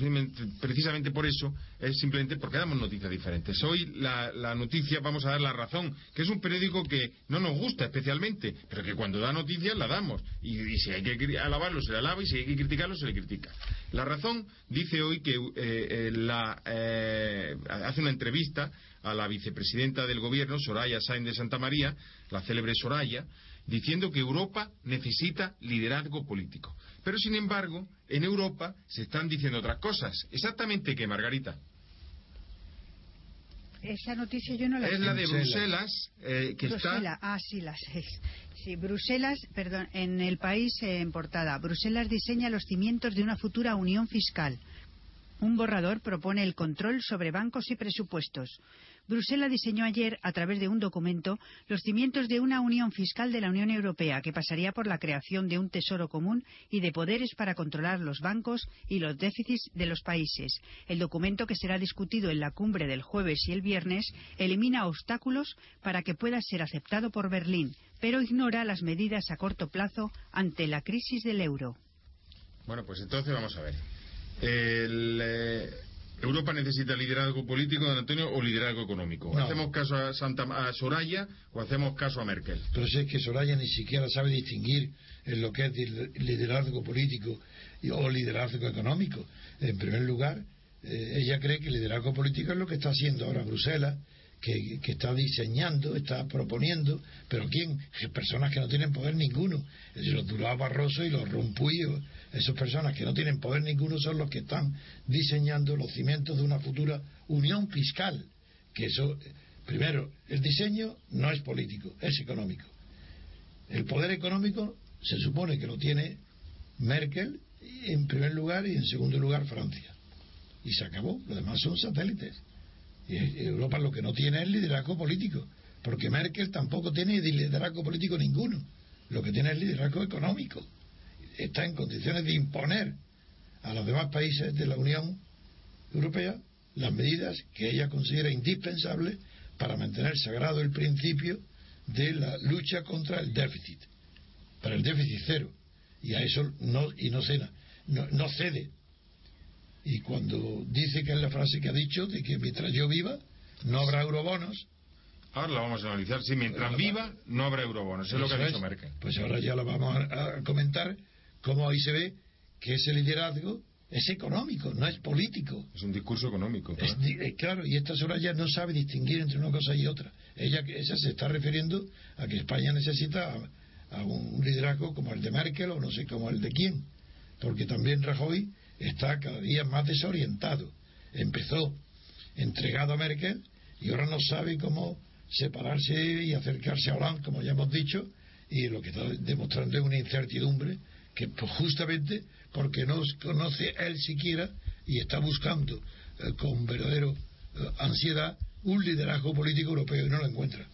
precisamente por eso, es simplemente porque damos noticias diferentes. Hoy la, noticia, vamos a dar la razón, que es un periódico que no nos gusta especialmente, pero que cuando da noticias la damos. Y, si hay que alabarlo, se le alaba, y si hay que criticarlo, se le critica. La razón dice hoy que eh, la, hace una entrevista a la vicepresidenta del gobierno, Soraya Sáenz de Santa María, la célebre Soraya, diciendo que Europa necesita liderazgo político. Pero, sin embargo, en Europa se están diciendo otras cosas. ¿Exactamente qué, Margarita? esa noticia yo no la Es la de Bruselas, eh, que Bruselas. Ah, sí, la sé. Sí, Bruselas, perdón, en el país en portada. Bruselas diseña los cimientos de una futura unión fiscal. Un borrador propone el control sobre bancos y presupuestos. Bruselas diseñó ayer, a través de un documento, los cimientos de una unión fiscal de la Unión Europea que pasaría por la creación de un tesoro común y de poderes para controlar los bancos y los déficits de los países. El documento, que será discutido en la cumbre del jueves y el viernes, elimina obstáculos para que pueda ser aceptado por Berlín, pero ignora las medidas a corto plazo ante la crisis del euro. Bueno, pues entonces vamos a ver. El, eh, Europa necesita liderazgo político, don Antonio, o liderazgo económico. ¿Hacemos caso a, Santa, a Soraya o hacemos caso a Merkel? Pero si es que Soraya ni siquiera sabe distinguir en lo que es liderazgo político o liderazgo económico. En primer lugar, eh, ella cree que el liderazgo político es lo que está haciendo ahora Bruselas, que, que, está diseñando, está proponiendo, pero ¿quién? Personas que no tienen poder ninguno. Los Durao Barroso y los Rompuy esas personas que no tienen poder ninguno son los que están diseñando los cimientos de una futura unión fiscal. Que eso, primero, el diseño no es político, es económico. El poder económico se supone que lo tiene Merkel en primer lugar y en segundo lugar Francia. Y se acabó. Lo demás son satélites. Y Europa lo que no tiene es liderazgo político, porque Merkel tampoco tiene liderazgo político ninguno. Lo que tiene es liderazgo económico está en condiciones de imponer a los demás países de la Unión Europea las medidas que ella considera indispensables para mantener sagrado el principio de la lucha contra el déficit, para el déficit cero. Y a eso no, y no, cena, no, no cede. Y cuando dice que es la frase que ha dicho de que mientras yo viva no habrá eurobonos, Ahora la vamos a analizar. Si mientras viva, no habrá eurobonos. Eso es lo que ha dicho Merkel. Pues ahora ya la vamos a, comentar como ahí se ve que ese liderazgo es económico, no es político. Es un discurso económico. Eh, claro, y esta Soraya no sabe distinguir entre una cosa y otra. Ella, ella se está refiriendo a que España necesita a, un liderazgo como el de Merkel o no sé como el de quién. Porque también Rajoy está cada día más desorientado. Empezó entregado a Merkel y ahora no sabe cómo separarse y acercarse a Hollande, como ya hemos dicho, y lo que está demostrando es una incertidumbre que pues, justamente porque no conoce él siquiera y está buscando eh, con verdadero eh, ansiedad un liderazgo político europeo y no lo encuentra.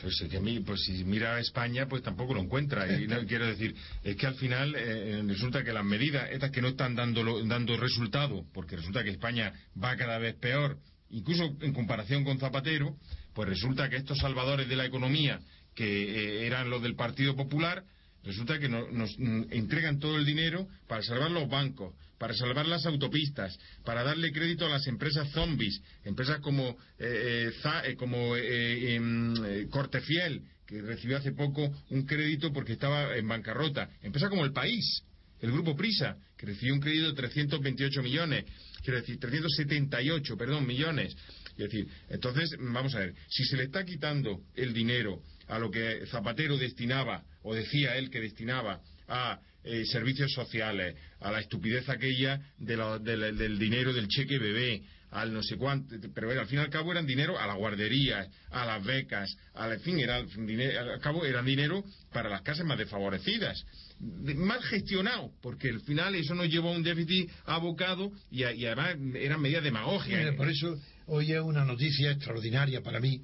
Pues, que mí, pues si mira a España, pues tampoco lo encuentra. Y no, quiero decir, es que al final eh, resulta que las medidas, estas que no están dando, dando resultado, porque resulta que España va cada vez peor, incluso en comparación con Zapatero, pues resulta que estos salvadores de la economía, que eran los del Partido Popular, Resulta que nos, mm, entregan todo el dinero para salvar los bancos, para salvar las autopistas, para darle crédito a las empresas zombies, empresas como, eh, eh, eh como eh, em, Cortefiel, que recibió hace poco un crédito porque estaba en bancarrota, empresas como El País, el Grupo Prisa, que recibió un crédito de 328 millones, quiero decir, 378, perdón, millones. Es decir, entonces, vamos a ver, si se le está quitando el dinero a lo que Zapatero destinaba, o decía él que destinaba a eh, servicios sociales, a la estupidez aquella del dinero del cheque bebé, al no sé cuánto, pero al fin y al cabo eran dinero a las guarderías, a las becas, al fin, era, al cabo eran dinero para las casas más desfavorecidas. Mal gestionado, porque al final eso nos llevó a un déficit abocado y, además eran medidas demagogias. por eso hoy es una noticia extraordinaria para mí,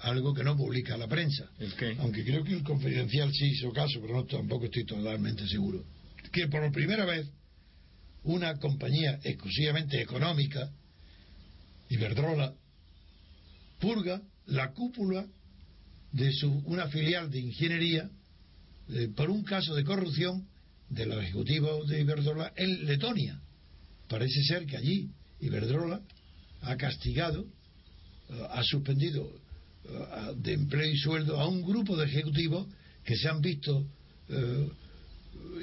algo que no publica la prensa. Aunque creo que el confidencial sí hizo caso, pero no, tampoco estoy totalmente seguro. Que por primera vez una compañía exclusivamente económica, Iberdrola, purga la cúpula de su, una filial de ingeniería eh, por un caso de corrupción de los ejecutivos de Iberdrola en Letonia. Parece ser que allí Iberdrola ha castigado, eh, ha suspendido de empleo y sueldo a un grupo de ejecutivos que se han visto eh,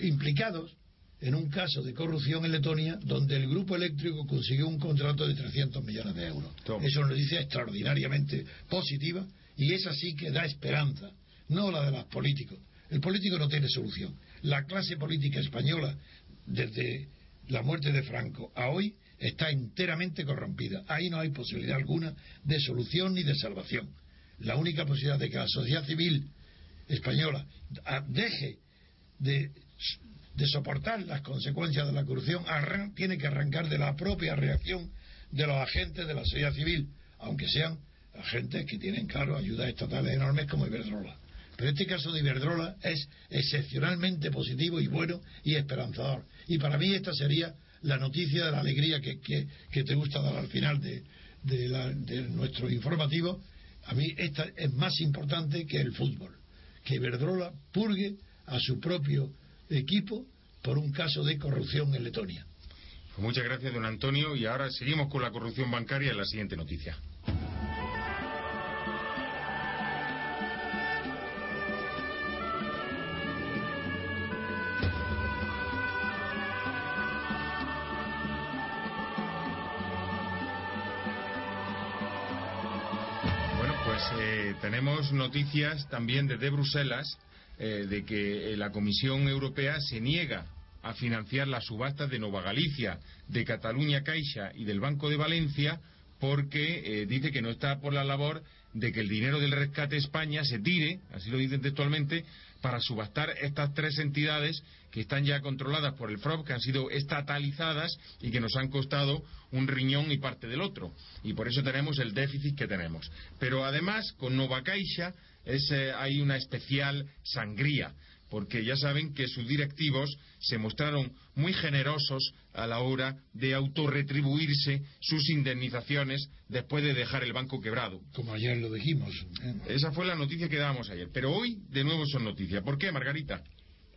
implicados en un caso de corrupción en Letonia donde el grupo eléctrico consiguió un contrato de 300 millones de euros. Eso nos dice extraordinariamente positiva y esa sí que da esperanza, no la de los políticos. El político no tiene solución. La clase política española, desde la muerte de Franco a hoy está enteramente corrompida. Ahí no hay posibilidad alguna de solución ni de salvación. La única posibilidad de que la sociedad civil española deje de, soportar las consecuencias de la corrupción tiene que arrancar de la propia reacción de los agentes de la sociedad civil, aunque sean agentes que tienen, claro, ayudas estatales enormes como Iberdrola. Pero este caso de Iberdrola es excepcionalmente positivo y bueno y esperanzador. Y para mí esta sería la noticia de la alegría que, que, te gusta dar al final de, de, nuestro informativo. A mí esta es más importante que el fútbol. Que Iberdrola purgue a su propio equipo por un caso de corrupción en Letonia. Pues muchas gracias, don Antonio. Y ahora seguimos con la corrupción bancaria en la siguiente noticia. tenemos noticias también desde Bruselas eh, de que eh, la Comisión Europea se niega a financiar las subastas de Nova Galicia, de Cataluña Caixa y del Banco de Valencia porque eh, dice que no está por la labor de que el dinero del rescate España se tire, así lo dicen textualmente, para subastar estas tres entidades que están ya controladas por el FROB, que han sido estatalizadas y que nos han costado un riñón y parte del otro. Y por eso tenemos el déficit que tenemos. Pero además, con Nova Caixa eh, hay una especial sangría porque ya saben que sus directivos se mostraron muy generosos a la hora de autorretribuirse sus indemnizaciones después de dejar el banco quebrado. Como ayer lo dijimos. Esa fue la noticia que dábamos ayer. Pero hoy de nuevo son noticias. ¿Por qué, Margarita?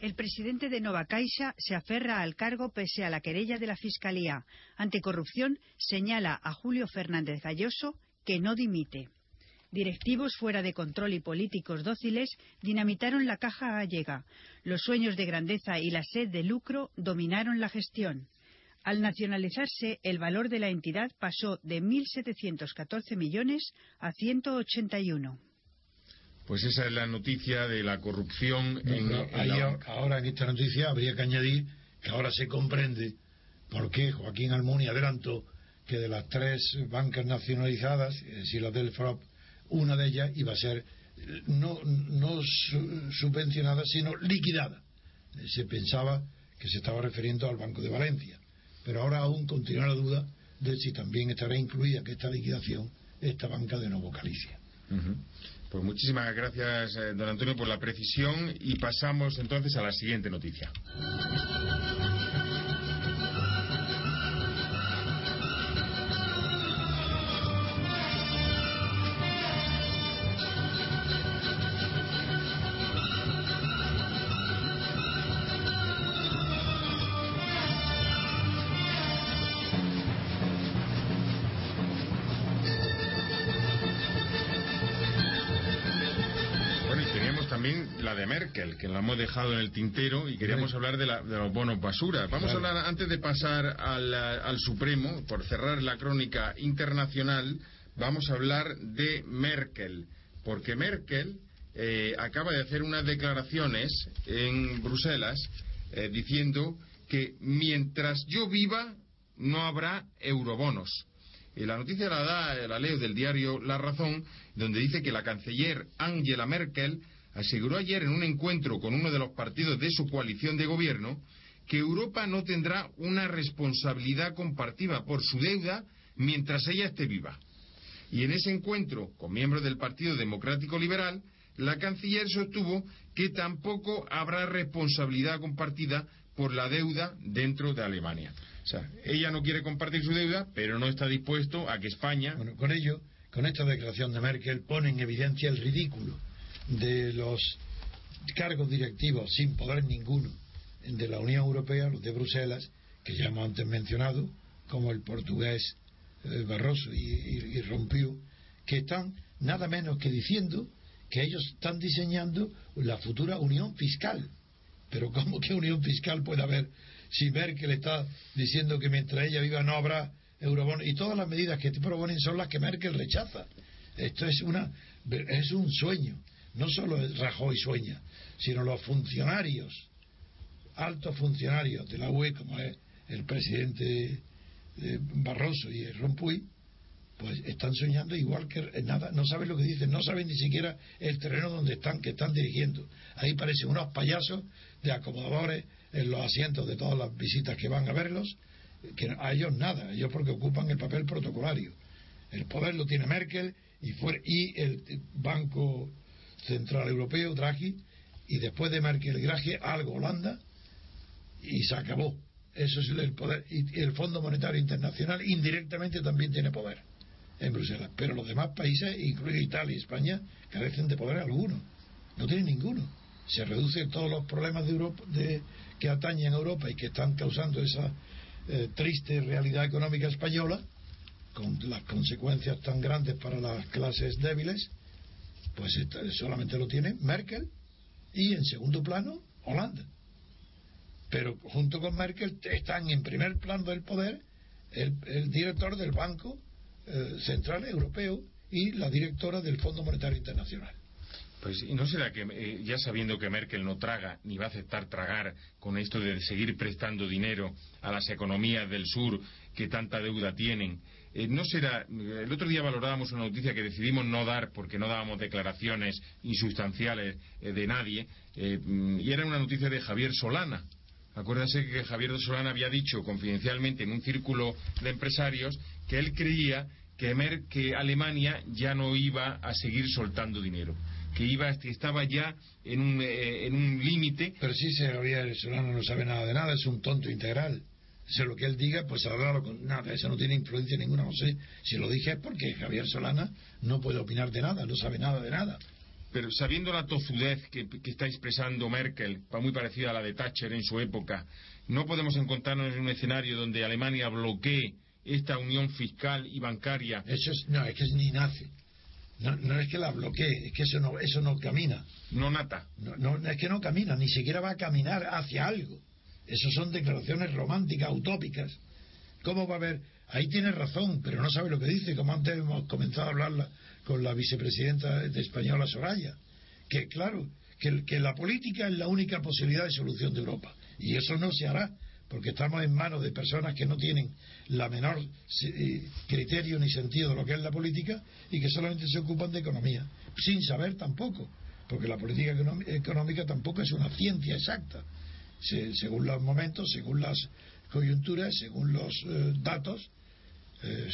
El presidente de Nova Caixa se aferra al cargo pese a la querella de la Fiscalía. Anticorrupción señala a Julio Fernández Galloso que no dimite. Directivos fuera de control y políticos dóciles dinamitaron la caja gallega. Los sueños de grandeza y la sed de lucro dominaron la gestión. Al nacionalizarse, el valor de la entidad pasó de 1.714 millones a 181. Pues esa es la noticia de la corrupción en, Ahora en esta noticia habría que añadir que ahora se comprende por qué Joaquín Almunia adelantó que de las tres bancas nacionalizadas, es decir, las del FROP, una de ellas iba a ser no, no subvencionada, sino liquidada. Se pensaba que se estaba refiriendo al Banco de Valencia. Pero ahora aún continúa la duda de si también estará incluida que esta liquidación esta banca de Nuevo Galicia. Pues muchísimas gracias, eh, don Antonio, por la precisión y pasamos entonces a la siguiente noticia. Que la hemos dejado en el tintero y queríamos hablar de, los bonos basura. Vamos a hablar, antes de pasar al, Supremo, por cerrar la crónica internacional, vamos a hablar de Merkel, porque Merkel eh, acaba de hacer unas declaraciones en Bruselas eh, diciendo que mientras yo viva no habrá eurobonos. Y la noticia la da, la leo del diario La Razón, donde dice que la canciller Angela Merkel aseguró ayer en un encuentro con uno de los partidos de su coalición de gobierno que Europa no tendrá una responsabilidad compartida por su deuda mientras ella esté viva. Y en ese encuentro con miembros del Partido Democrático Liberal, la canciller sostuvo que tampoco habrá responsabilidad compartida por la deuda dentro de Alemania. O sea, ella no quiere compartir su deuda, pero no está dispuesto a que España. Bueno, con ello, con esta declaración de Merkel, pone en evidencia el ridículo de los cargos directivos sin poder ninguno de la Unión Europea, los de Bruselas, que ya hemos antes mencionado, como el portugués eh, Barroso y, Rompió, que están nada menos que diciendo que ellos están diseñando la futura unión fiscal. Pero ¿cómo que unión fiscal puede haber si Merkel está diciendo que mientras ella viva no habrá eurobonos? Y todas las medidas que te proponen son las que Merkel rechaza. Esto es, una, es un sueño no solo Rajoy sueña, sino los funcionarios, altos funcionarios de la UE, como es el presidente eh, Barroso y el Rompuy, pues están soñando igual que nada, no saben lo que dicen, no saben ni siquiera el terreno donde están, que están dirigiendo. Ahí parecen unos payasos de acomodadores en los asientos de todas las visitas que van a verlos, que a ellos nada, ellos porque ocupan el papel protocolario. El poder lo tiene Merkel y, y el Banco Central Europeo, Draghi, y después de Merkel Draghi, algo Holanda, y se acabó. Eso es el poder. Y el Fondo Monetario Internacional indirectamente también tiene poder en Bruselas. Pero los demás países, incluido Italia y España, carecen de poder alguno. No tienen ninguno. Se reducen todos los problemas de Europa, de, que atañen a Europa y que están causando esa eh, triste realidad económica española, con las consecuencias tan grandes para las clases débiles, pues solamente lo tiene Merkel y en segundo plano Holanda. Pero junto con Merkel están en primer plano del poder el director del Banco eh, central Europeo y la directora del Fondo Monetario Internacional. Pues, ¿y no será que, eh, ya sabiendo que Merkel no traga, ni va a aceptar tragar con esto de seguir prestando dinero a las economías del sur que tanta deuda tienen, eh, no será. El otro día valorábamos una noticia que decidimos no dar porque no dábamos declaraciones insustanciales de nadie, mm, y era una noticia de Javier Solana. Acuérdense que Javier Solana había dicho confidencialmente en un círculo de empresarios que él creía que, que Alemania ya no iba a seguir soltando dinero que iba estaba ya en un, eh, un límite. Pero sí, Javier Solano no sabe nada de nada, es un tonto integral. Si lo que él diga, pues hablarlo con nada, eso no tiene influencia ninguna, no sé. Si lo dije es porque Javier Solana no puede opinar de nada, no sabe nada de nada. Pero sabiendo la tozudez que, que está expresando Merkel, muy parecida a la de Thatcher en su época, no podemos encontrarnos en un escenario donde Alemania bloquee esta unión fiscal y bancaria. Eso es, no, es que ni nace. No, no, es que la bloquee, es que eso no, eso no camina. No nata. No, no, es que no camina, ni siquiera va a caminar hacia algo. Eso son declaraciones románticas, utópicas. ¿Cómo va a haber? Ahí tiene razón, pero no sabe lo que dice, como antes hemos comenzado a hablar con la vicepresidenta de española Soraya. Que claro, que, que la política es la única posibilidad de solución de Europa. Y eso no se hará porque estamos en manos de personas que no tienen la menor eh, criterio ni sentido de lo que es la política y que solamente se ocupan de economía, sin saber tampoco, porque la política económica tampoco es una ciencia exacta. Según los momentos, según las coyunturas, según los eh, datos, eh,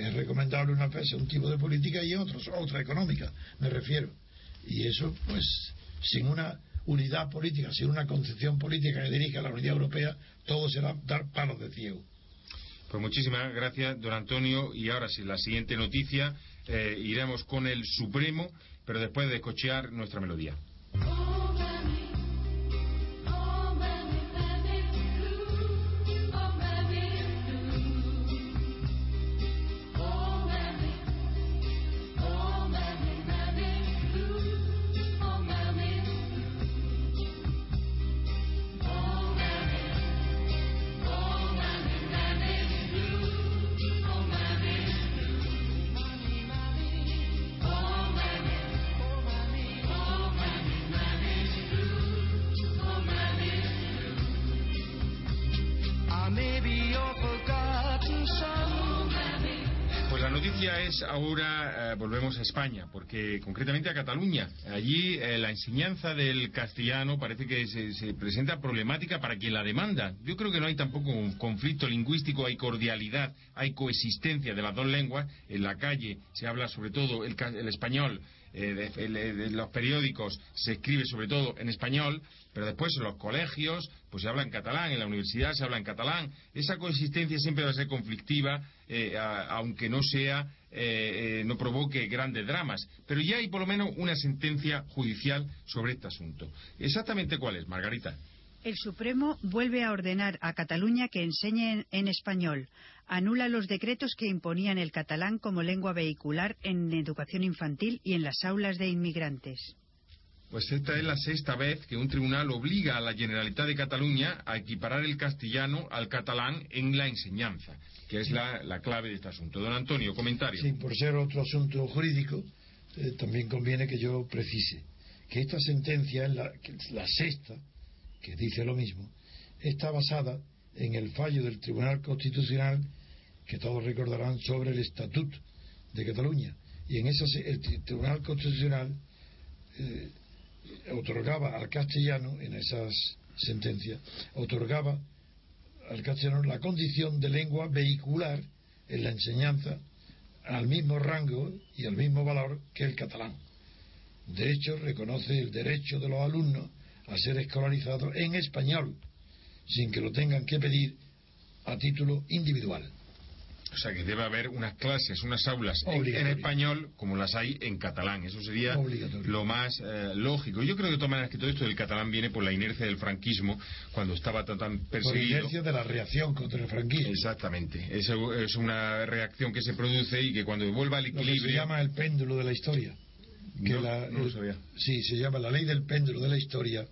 es recomendable una vez un tipo de política y otros, otra económica, me refiero. Y eso, pues, sin una unidad política, sin una concepción política que dirija la unidad europea, todo será dar palos de ciego. Pues muchísimas gracias, don Antonio. Y ahora sí, la siguiente noticia, eh, iremos con el Supremo, pero después de escuchar nuestra melodía. Ahora eh, volvemos a España, porque concretamente a Cataluña. Allí eh, la enseñanza del castellano parece que se, presenta problemática para quien la demanda. Yo creo que no hay tampoco un conflicto lingüístico, hay cordialidad, hay coexistencia de las dos lenguas. En la calle se habla sobre todo el, español, eh, de, los periódicos se escribe sobre todo en español, pero después en los colegios pues se habla en catalán, en la universidad se habla en catalán. Esa coexistencia siempre va a ser conflictiva, aunque no sea eh, eh, no provoque grandes dramas. Pero ya hay por lo menos una sentencia judicial sobre este asunto. ¿Exactamente cuál es, Margarita? El Supremo vuelve a ordenar a Cataluña que enseñe en, español. Anula los decretos que imponían el catalán como lengua vehicular en educación infantil y en las aulas de inmigrantes. Pues esta es la sexta vez que un tribunal obliga a la Generalitat de Cataluña a equiparar el castellano al catalán en la enseñanza, que es la, clave de este asunto. Don Antonio, comentario. Sí, por ser otro asunto jurídico, eh, también conviene que yo precise que esta sentencia, la, la sexta, que dice lo mismo, está basada en el fallo del Tribunal Constitucional, que todos recordarán, sobre el Estatut de Cataluña. Y en ese el Tribunal Constitucional eh, otorgaba al castellano, en esas sentencias, otorgaba al castellano la condición de lengua vehicular en la enseñanza al mismo rango y al mismo valor que el catalán. De hecho, reconoce el derecho de los alumnos a ser escolarizados en español, sin que lo tengan que pedir a título individual. O sea que debe haber unas clases, unas aulas en, español como las hay en catalán. Eso sería lo más eh, lógico. Yo creo que toman que todo esto del catalán viene por la inercia del franquismo cuando estaba tan, perseguido. Por la inercia de la reacción contra el franquismo. Exactamente. Es, es una reacción que se produce y que cuando vuelva al equilibrio. se llama el péndulo de la historia. Que la, Sí, se llama la ley del péndulo de la historia.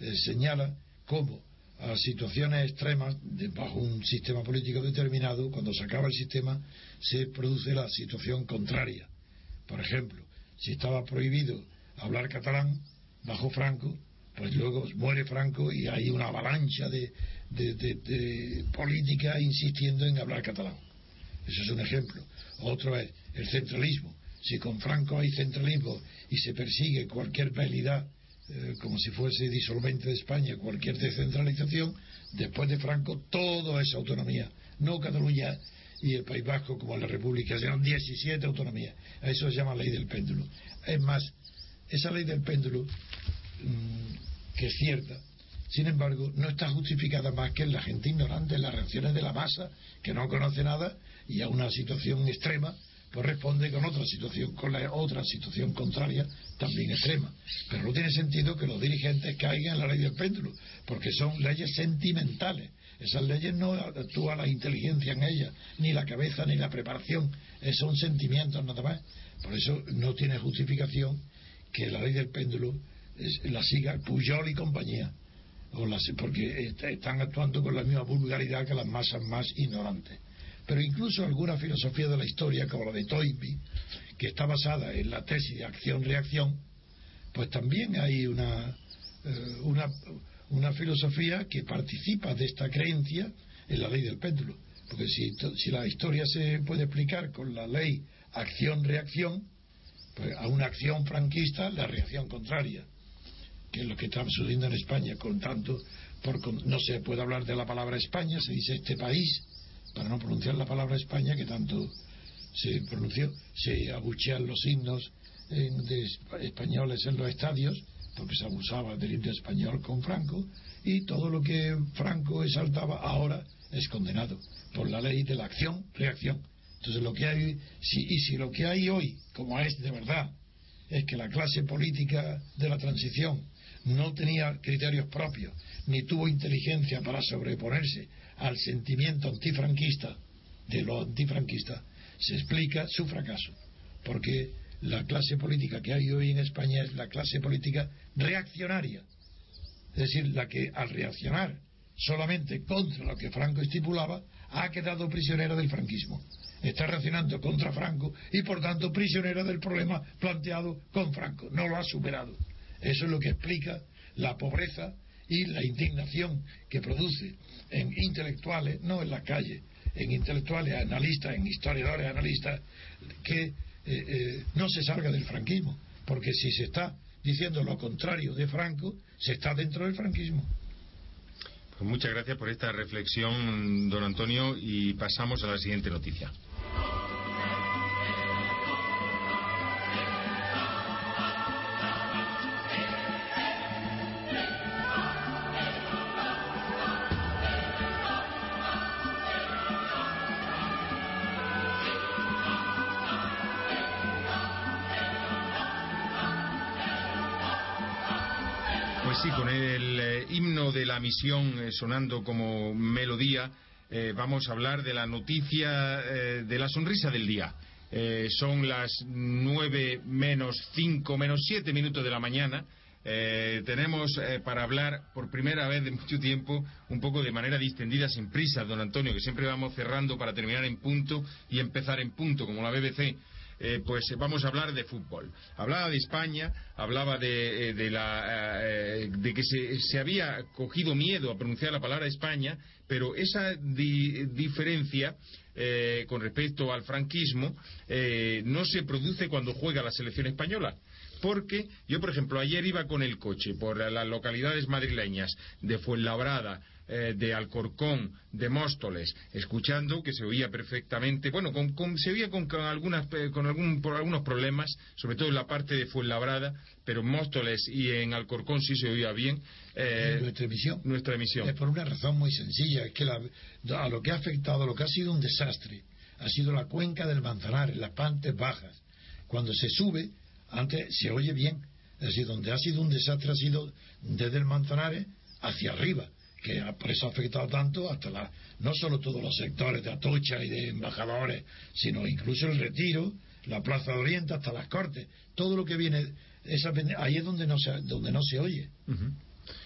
Eh, señala cómo a situaciones extremas bajo un sistema político determinado, cuando se acaba el sistema, se produce la situación contraria. Por ejemplo, si estaba prohibido hablar catalán bajo Franco, pues luego muere Franco y hay una avalancha de, de, política insistiendo en hablar catalán. Eso es un ejemplo. Otro es el centralismo. Si con Franco hay centralismo y se persigue cualquier realidad eh, como si fuese disolvente de España, cualquier descentralización, después de Franco todo es autonomía, no Cataluña y el País Vasco como la República, eran 17 autonomías. A eso se llama ley del péndulo. Es más, esa ley del péndulo, mm, que es cierta, sin embargo, no está justificada más que en la gente ignorante, en las reacciones de la masa, que no conoce nada y a una situación extrema pues responde con otra situación, con la otra situación contraria, también extrema. Pero no tiene sentido que los dirigentes caigan en la ley del péndulo, porque son leyes sentimentales. Esas leyes no actúa la inteligencia en ellas, ni la cabeza, ni la preparación. Eh, son sentimientos nada más. Por eso no tiene justificación que la ley del péndulo la siga Puyol y compañía. O porque están actuando con la misma vulgaridad que las masas más ignorantes pero incluso alguna filosofía de la historia, como la de Toynbee, que está basada en la tesis de acción-reacción, pues también hay una, eh, una, filosofía que participa de esta creencia en la ley del péndulo. Porque si, si la historia se puede explicar con la ley acción-reacción, pues a una acción franquista la reacción contraria, que es lo que está sucediendo en España, con tanto, por, no se puede hablar de la palabra España, se dice este país, para no pronunciar la palabra España que tanto se pronunció, se abuchean los himnos de españoles en los estadios, porque se abusaba del himno español con Franco, y todo lo que Franco exaltaba ahora es condenado por la ley de la acción-reacción. Entonces lo que hay, y si lo que hay hoy, como es de verdad, es que la clase política de la transición no tenía criterios propios, ni tuvo inteligencia para sobreponerse al sentimiento antifranquista de los antifranquistas, se explica su fracaso. Porque la clase política que hay hoy en España es la clase política reaccionaria. Es decir, la que al reaccionar solamente contra lo que Franco estipulaba, ha quedado prisionera del franquismo. Está reaccionando contra Franco y por tanto prisionera del problema planteado con Franco. No lo ha superado. Eso es lo que explica la pobreza y la indignación que produce en intelectuales, no en la calle, en intelectuales, analistas, en historiadores, analistas, que eh, eh, no se salga del franquismo, porque si se está diciendo lo contrario de Franco, se está dentro del franquismo. Pues muchas gracias por esta reflexión, don Antonio, y pasamos a la siguiente noticia. La misión eh, sonando como melodía, eh, vamos a hablar de la noticia eh, de la sonrisa del día. son las nueve menos cinco menos siete minutos de la mañana. tenemos para hablar por primera vez de mucho tiempo un poco de manera distendida, sin prisa, don Antonio, que siempre vamos cerrando para terminar en punto y empezar en punto, como la BBC. Eh, pues vamos a hablar de fútbol. Hablaba de España, hablaba de, de, la, de que se, se, había cogido miedo a pronunciar la palabra España, pero esa diferencia con respecto al franquismo no se produce cuando juega la selección española porque yo, por ejemplo, ayer iba con el coche por las localidades madrileñas de Fuenlabrada, eh, de Alcorcón, de Móstoles, escuchando que se oía perfectamente, bueno, se oía con, algunas, eh, con algún, por algunos problemas, sobre todo en la parte de Fuenlabrada, pero en Móstoles y en Alcorcón sí se oía bien. Eh, nuestra emisión. Nuestra emisión. Es por una razón muy sencilla, es que a lo que ha afectado, lo que ha sido un desastre, ha sido la cuenca del Manzanares, las pantes bajas. Cuando se sube, antes se oye bien. Es decir, donde ha sido un desastre ha sido desde el Manzanares hacia arriba, que por eso ha afectado tanto hasta la, no solo todos los sectores de Atocha y de embajadores, sino incluso el Retiro, la Plaza de Oriente, hasta las Cortes. Todo lo que viene, esa, ahí es donde no se, donde no se oye.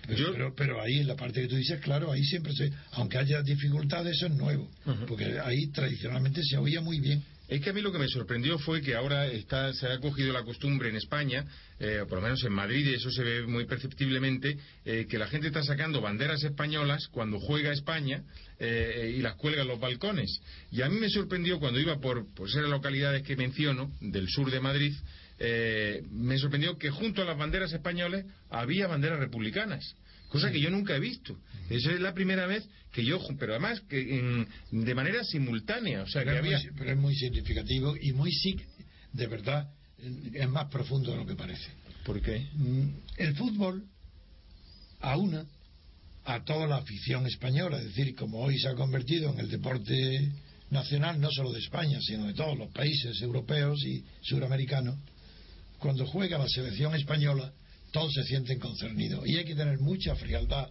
pero, pero, ahí en la parte que tú dices, claro, ahí siempre se, aunque haya dificultades, eso es nuevo, porque ahí tradicionalmente se oía muy bien. Es que a mí lo que me sorprendió fue que ahora está, se ha cogido la costumbre en España, eh, por lo menos en Madrid, y eso se ve muy perceptiblemente, eh, que la gente está sacando banderas españolas cuando juega España eh, y las cuelga en los balcones. Y a mí me sorprendió cuando iba por, por ser localidades que menciono, del sur de Madrid, me sorprendió que junto a las banderas españolas había banderas republicanas cosa que yo nunca he visto. Esa es la primera vez que yo, pero además que de manera simultánea, o sea, pero, que es muy, pero es muy significativo y muy sí, de verdad, es más profundo de lo que parece. ¿Por qué? Mm, el fútbol aúna a toda la afición española, es decir, como hoy se ha convertido en el deporte nacional, no solo de España, sino de todos los países europeos y suramericanos, cuando juega la selección española, todos se sienten concernidos. Y hay que tener mucha frialdad,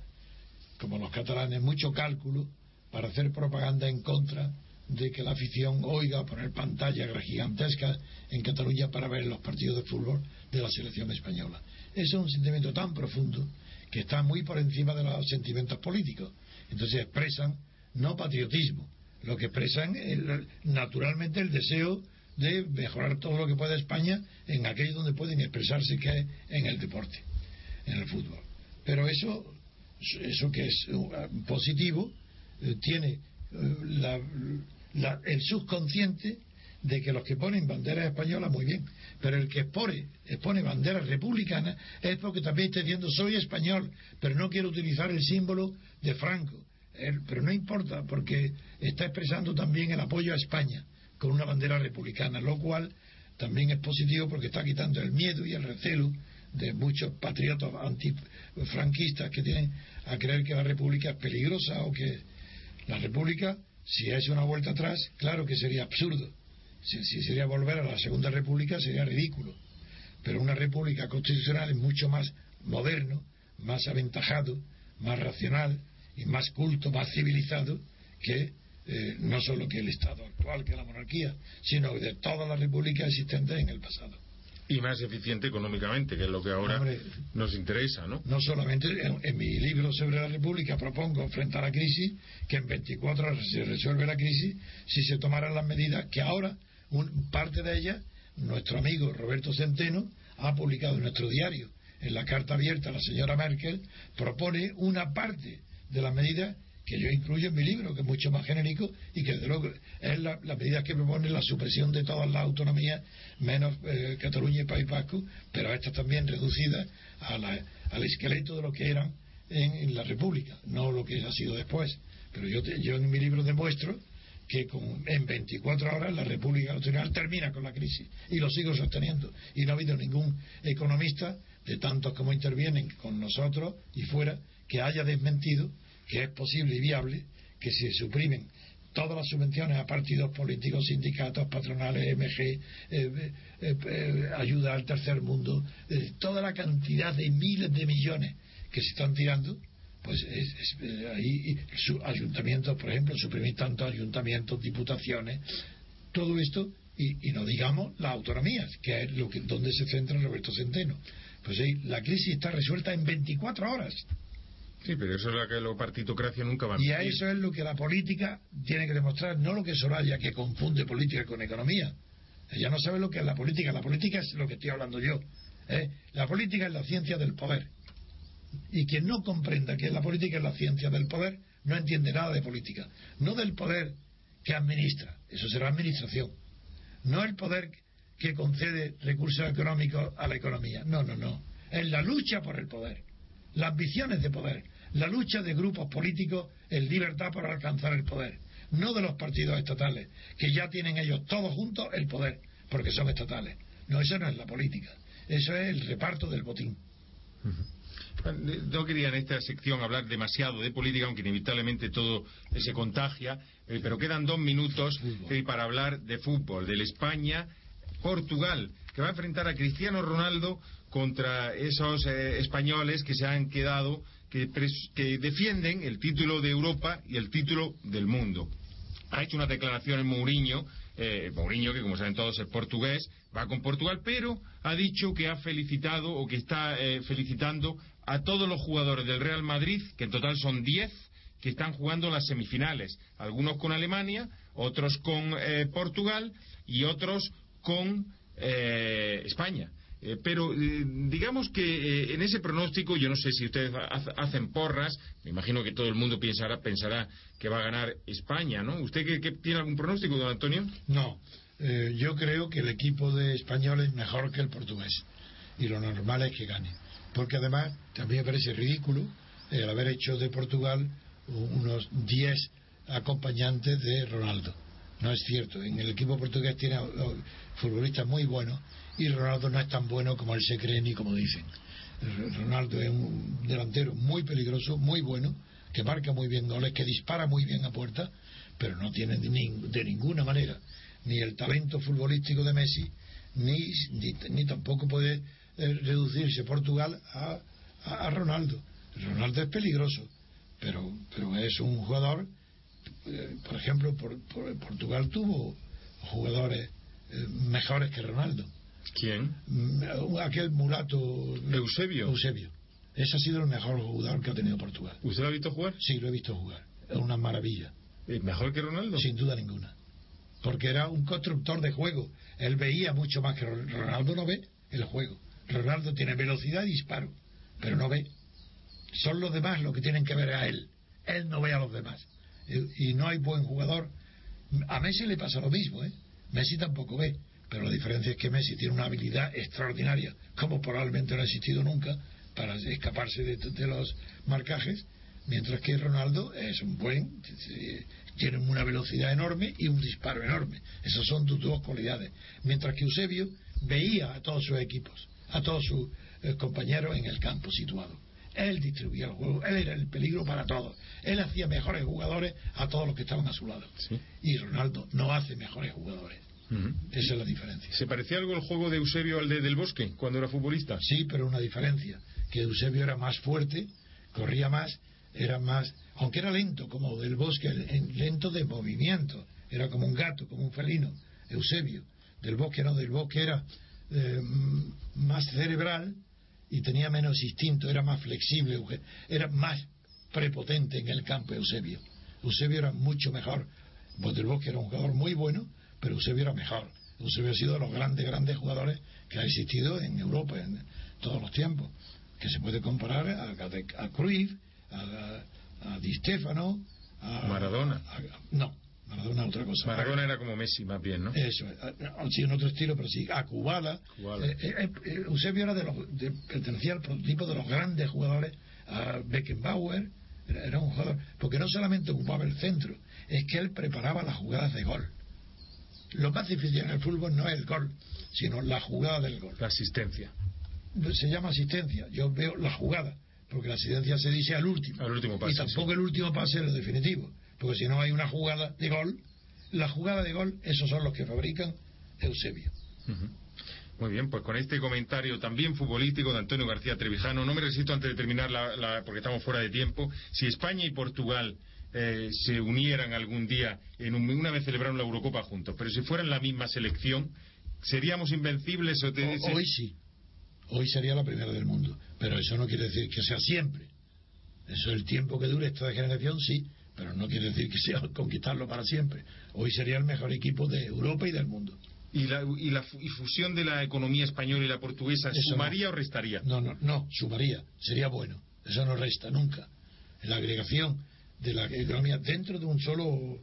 como los catalanes, mucho cálculo para hacer propaganda en contra de que la afición oiga poner pantallas gigantescas en Cataluña para ver los partidos de fútbol de la selección española. Eso es un sentimiento tan profundo que está muy por encima de los sentimientos políticos. Entonces expresan no patriotismo, lo que expresan es naturalmente el deseo de mejorar todo lo que pueda España en aquello donde pueden expresarse que es en el deporte, en el fútbol. Pero eso, eso que es uh, positivo, eh, tiene uh, el subconsciente de que los que ponen banderas españolas, muy bien, pero el que expone, expone banderas republicanas es porque también está diciendo soy español, pero no quiero utilizar el símbolo de Franco. pero no importa, porque está expresando también el apoyo a España con una bandera republicana, lo cual también es positivo porque está quitando el miedo y el recelo de muchos patriotas antifranquistas que tienen a creer que la República es peligrosa o que la República, si es una vuelta atrás, claro que sería absurdo. Si, si sería volver a la Segunda República sería ridículo. Pero una República constitucional es mucho más moderno, más aventajado, más racional y más culto, más civilizado que eh, no solo que el Estado actual, que la monarquía, sino de todas las repúblicas existentes en el pasado. Y más eficiente económicamente, que es lo que ahora nos interesa, ¿no? No solamente en, mi libro sobre la República propongo, frente a la crisis, que en 24 horas se resuelve la crisis si se tomaran las medidas que ahora, un, parte de ellas, nuestro amigo Roberto Centeno ha publicado en nuestro diario, en la carta abierta a la señora Merkel, propone una parte de las medidas que yo incluyo en mi libro, que es mucho más genérico y que desde luego es la, medida que propone la supresión de todas las autonomías, menos eh, Cataluña y País Vasco, pero estas también reducidas al esqueleto de lo que eran en, la República, no lo que ha sido después. Pero yo, yo en mi libro demuestro que con, en 24 horas la República Nacional termina con la crisis y lo sigo sosteniendo. Y no ha habido ningún economista, de tantos como intervienen con nosotros y fuera, que haya desmentido que es posible y viable que se suprimen todas las subvenciones a partidos políticos, sindicatos, patronales, MG, eh, eh, eh, ayuda al tercer mundo, toda la cantidad de miles de millones que se están tirando, pues es, ahí ayuntamientos, por ejemplo, suprimir tantos ayuntamientos, diputaciones, todo esto, y, no digamos las autonomías, que es lo que, donde se centra Roberto Centeno. Pues ahí la crisis está resuelta en 24 horas. Sí, pero eso es lo que la partitocracia nunca va a Y a eso es lo que la política tiene que demostrar, no lo que Soraya, que confunde política con economía. Ella no sabe lo que es la política. La política es lo que estoy hablando yo. ¿eh? La política es la ciencia del poder. Y quien no comprenda que la política es la ciencia del poder, no entiende nada de política. No del poder que administra, eso será administración. No el poder que concede recursos económicos a la economía. No, no, no. Es la lucha por el poder. Las ambiciones de poder. La lucha de grupos políticos en libertad por alcanzar el poder. No de los partidos estatales, que ya tienen ellos todos juntos el poder, porque son estatales. No, eso no es la política. Eso es el reparto del botín. No quería en esta sección hablar demasiado de política, aunque inevitablemente todo se contagia, eh, pero quedan dos minutos eh, para hablar de fútbol, del España-Portugal, que va a enfrentar a Cristiano Ronaldo contra esos eh, españoles que se han quedado, que, defienden el título de Europa y el título del mundo. Ha hecho una declaración en Mourinho eh, Mourinho, que como saben todos es portugués, va con Portugal, pero ha dicho que ha felicitado o que está eh, felicitando a todos los jugadores del Real Madrid, que en total son 10, que están jugando las semifinales, algunos con Alemania, otros con eh, Portugal y otros con España. Eh, pero eh, digamos que eh, en ese pronóstico, yo no sé si ustedes hacen porras, me imagino que todo el mundo pensará, pensará que va a ganar España, ¿no? ¿Usted qué, tiene algún pronóstico, don Antonio? No, yo creo que el equipo de español es mejor que el portugués y lo normal es que gane. Porque además también me parece ridículo el haber hecho de Portugal unos 10 acompañantes de Ronaldo. No es cierto. En el equipo portugués tiene futbolistas muy buenos y Ronaldo no es tan bueno como él se cree ni como dicen. Ronaldo es un delantero muy peligroso, muy bueno, que marca muy bien goles, que dispara muy bien a puerta, pero no tiene de, ninguna manera ni el talento futbolístico de Messi, ni, ni, tampoco puede eh, reducirse Portugal a, a, Ronaldo. Ronaldo es peligroso, pero, pero es un jugador, eh, por ejemplo, por, Portugal tuvo jugadores eh, mejores que Ronaldo ¿Quién? Mm, aquel mulato. Eusebio. Eusebio. Ese ha sido el mejor jugador que ha tenido Portugal. ¿Usted lo ha visto jugar? Sí, lo he visto jugar. Es una maravilla. ¿Mejor que Ronaldo? Sin duda ninguna. Porque era un constructor de juego. Él veía mucho más que Ronaldo no ve el juego. Ronaldo tiene velocidad y disparo, pero no ve. Son los demás los que tienen que ver a él. Él no ve a los demás. Y no hay buen jugador. A Messi le pasa lo mismo, ¿eh? Messi tampoco ve. Pero la diferencia es que Messi tiene una habilidad extraordinaria, como probablemente no ha existido nunca, para escaparse de, los marcajes, mientras que Ronaldo es un buen, tiene una velocidad enorme y un disparo enorme. Esas son sus dos cualidades. Mientras que Eusebio veía a todos sus equipos, a todos sus eh, compañeros en el campo situado. Él distribuía el juego, él era el peligro para todos. Él hacía mejores jugadores a todos los que estaban a su lado. Y Ronaldo no hace mejores jugadores. Esa es la diferencia. ¿Se parecía algo el juego de Eusebio al de Del Bosque cuando era futbolista? Sí, pero una diferencia. Que Eusebio era más fuerte, corría más, era más, aunque era lento, como Del Bosque, lento de movimiento. Era como un gato, como un felino. Eusebio. Del Bosque no, Del Bosque era eh, más cerebral y tenía menos instinto, era más flexible, era más prepotente en el campo Eusebio. Eusebio era mucho mejor. Pues Del Bosque era un jugador muy bueno, pero Eusebio era mejor. Eusebio ha sido de los grandes, grandes jugadores que ha existido en Europa en todos los tiempos, que se puede comparar a, a, Cruyff, a, Di Stefano, a Maradona. no, Maradona otra cosa. Maradona era como Messi más bien, ¿no? Eso, sí, en otro estilo, pero sí, a Kubala. Eh, eh, eh, Eusebio era de los, pertenecía al prototipo de los grandes jugadores, a Beckenbauer, era un jugador, porque no solamente ocupaba el centro, es que él preparaba las jugadas de gol. Lo más difícil en el fútbol no es el gol, sino la jugada del gol. La asistencia. Se llama asistencia. Yo veo la jugada, porque la asistencia se dice al último. Al último pase. Y tampoco el último pase es lo definitivo, porque si no hay una jugada de gol, la jugada de gol, esos son los que fabrican Eusebio. Muy bien, pues con este comentario también futbolístico de Antonio García Trevijano, no me resisto antes de terminar, la, porque estamos fuera de tiempo, si España y Portugal eh, se unieran algún día, en una vez celebraron la Eurocopa juntos, pero si fueran la misma selección, ¿seríamos invencibles? O Hoy sí, hoy sería la primera del mundo, pero eso no quiere decir que sea siempre. Eso es el tiempo que dure esta generación, sí, pero no quiere decir que sea conquistarlo para siempre. Hoy sería el mejor equipo de Europa y del mundo. ¿Y la, y la fusión de la economía española y la portuguesa sumaría o restaría? No, no, no, sumaría. Sería bueno. Eso no resta nunca. La agregación de la economía dentro de un solo,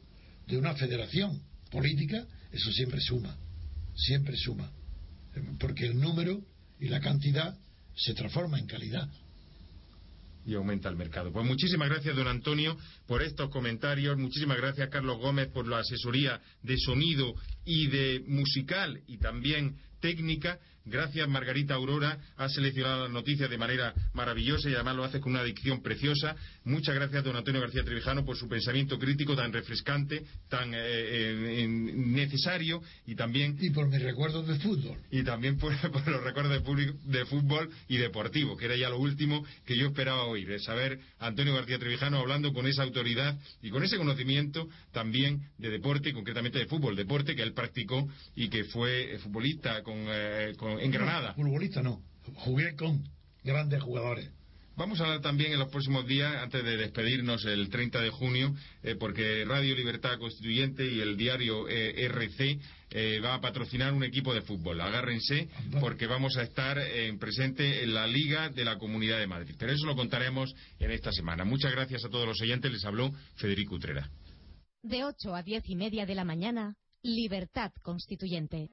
de una federación política, eso siempre suma. Siempre suma. Porque el número y la cantidad se transforma en calidad y aumenta el mercado. Pues muchísimas gracias, don Antonio, por estos comentarios. Muchísimas gracias, Carlos Gómez, por la asesoría de sonido y de musical y también técnica. Gracias, Margarita Aurora. Ha seleccionado las noticias de manera maravillosa y además lo hace con una dicción preciosa. Muchas gracias, don Antonio García Trevijano, por su pensamiento crítico tan refrescante, tan eh, eh, necesario y también. Y por mis recuerdos de fútbol. Y también por, los recuerdos de, fútbol y deportivo, que era ya lo último que yo esperaba oír. Es saber a Antonio García Trevijano hablando con esa autoridad y con ese conocimiento también de deporte, concretamente de fútbol, deporte que él practicó y que fue futbolista con en Granada. futbolista no, jugué con grandes jugadores. Vamos a hablar también en los próximos días, antes de despedirnos el 30 de junio, eh, porque Radio Libertad Constituyente y el diario eh, RC eh, va a patrocinar un equipo de fútbol. Agárrense, porque vamos a estar en presente en la Liga de la Comunidad de Madrid. Pero eso lo contaremos en esta semana. Muchas gracias a todos los oyentes. Les habló Federico Utrera. De 8 a 10 y media de la mañana, Libertad Constituyente.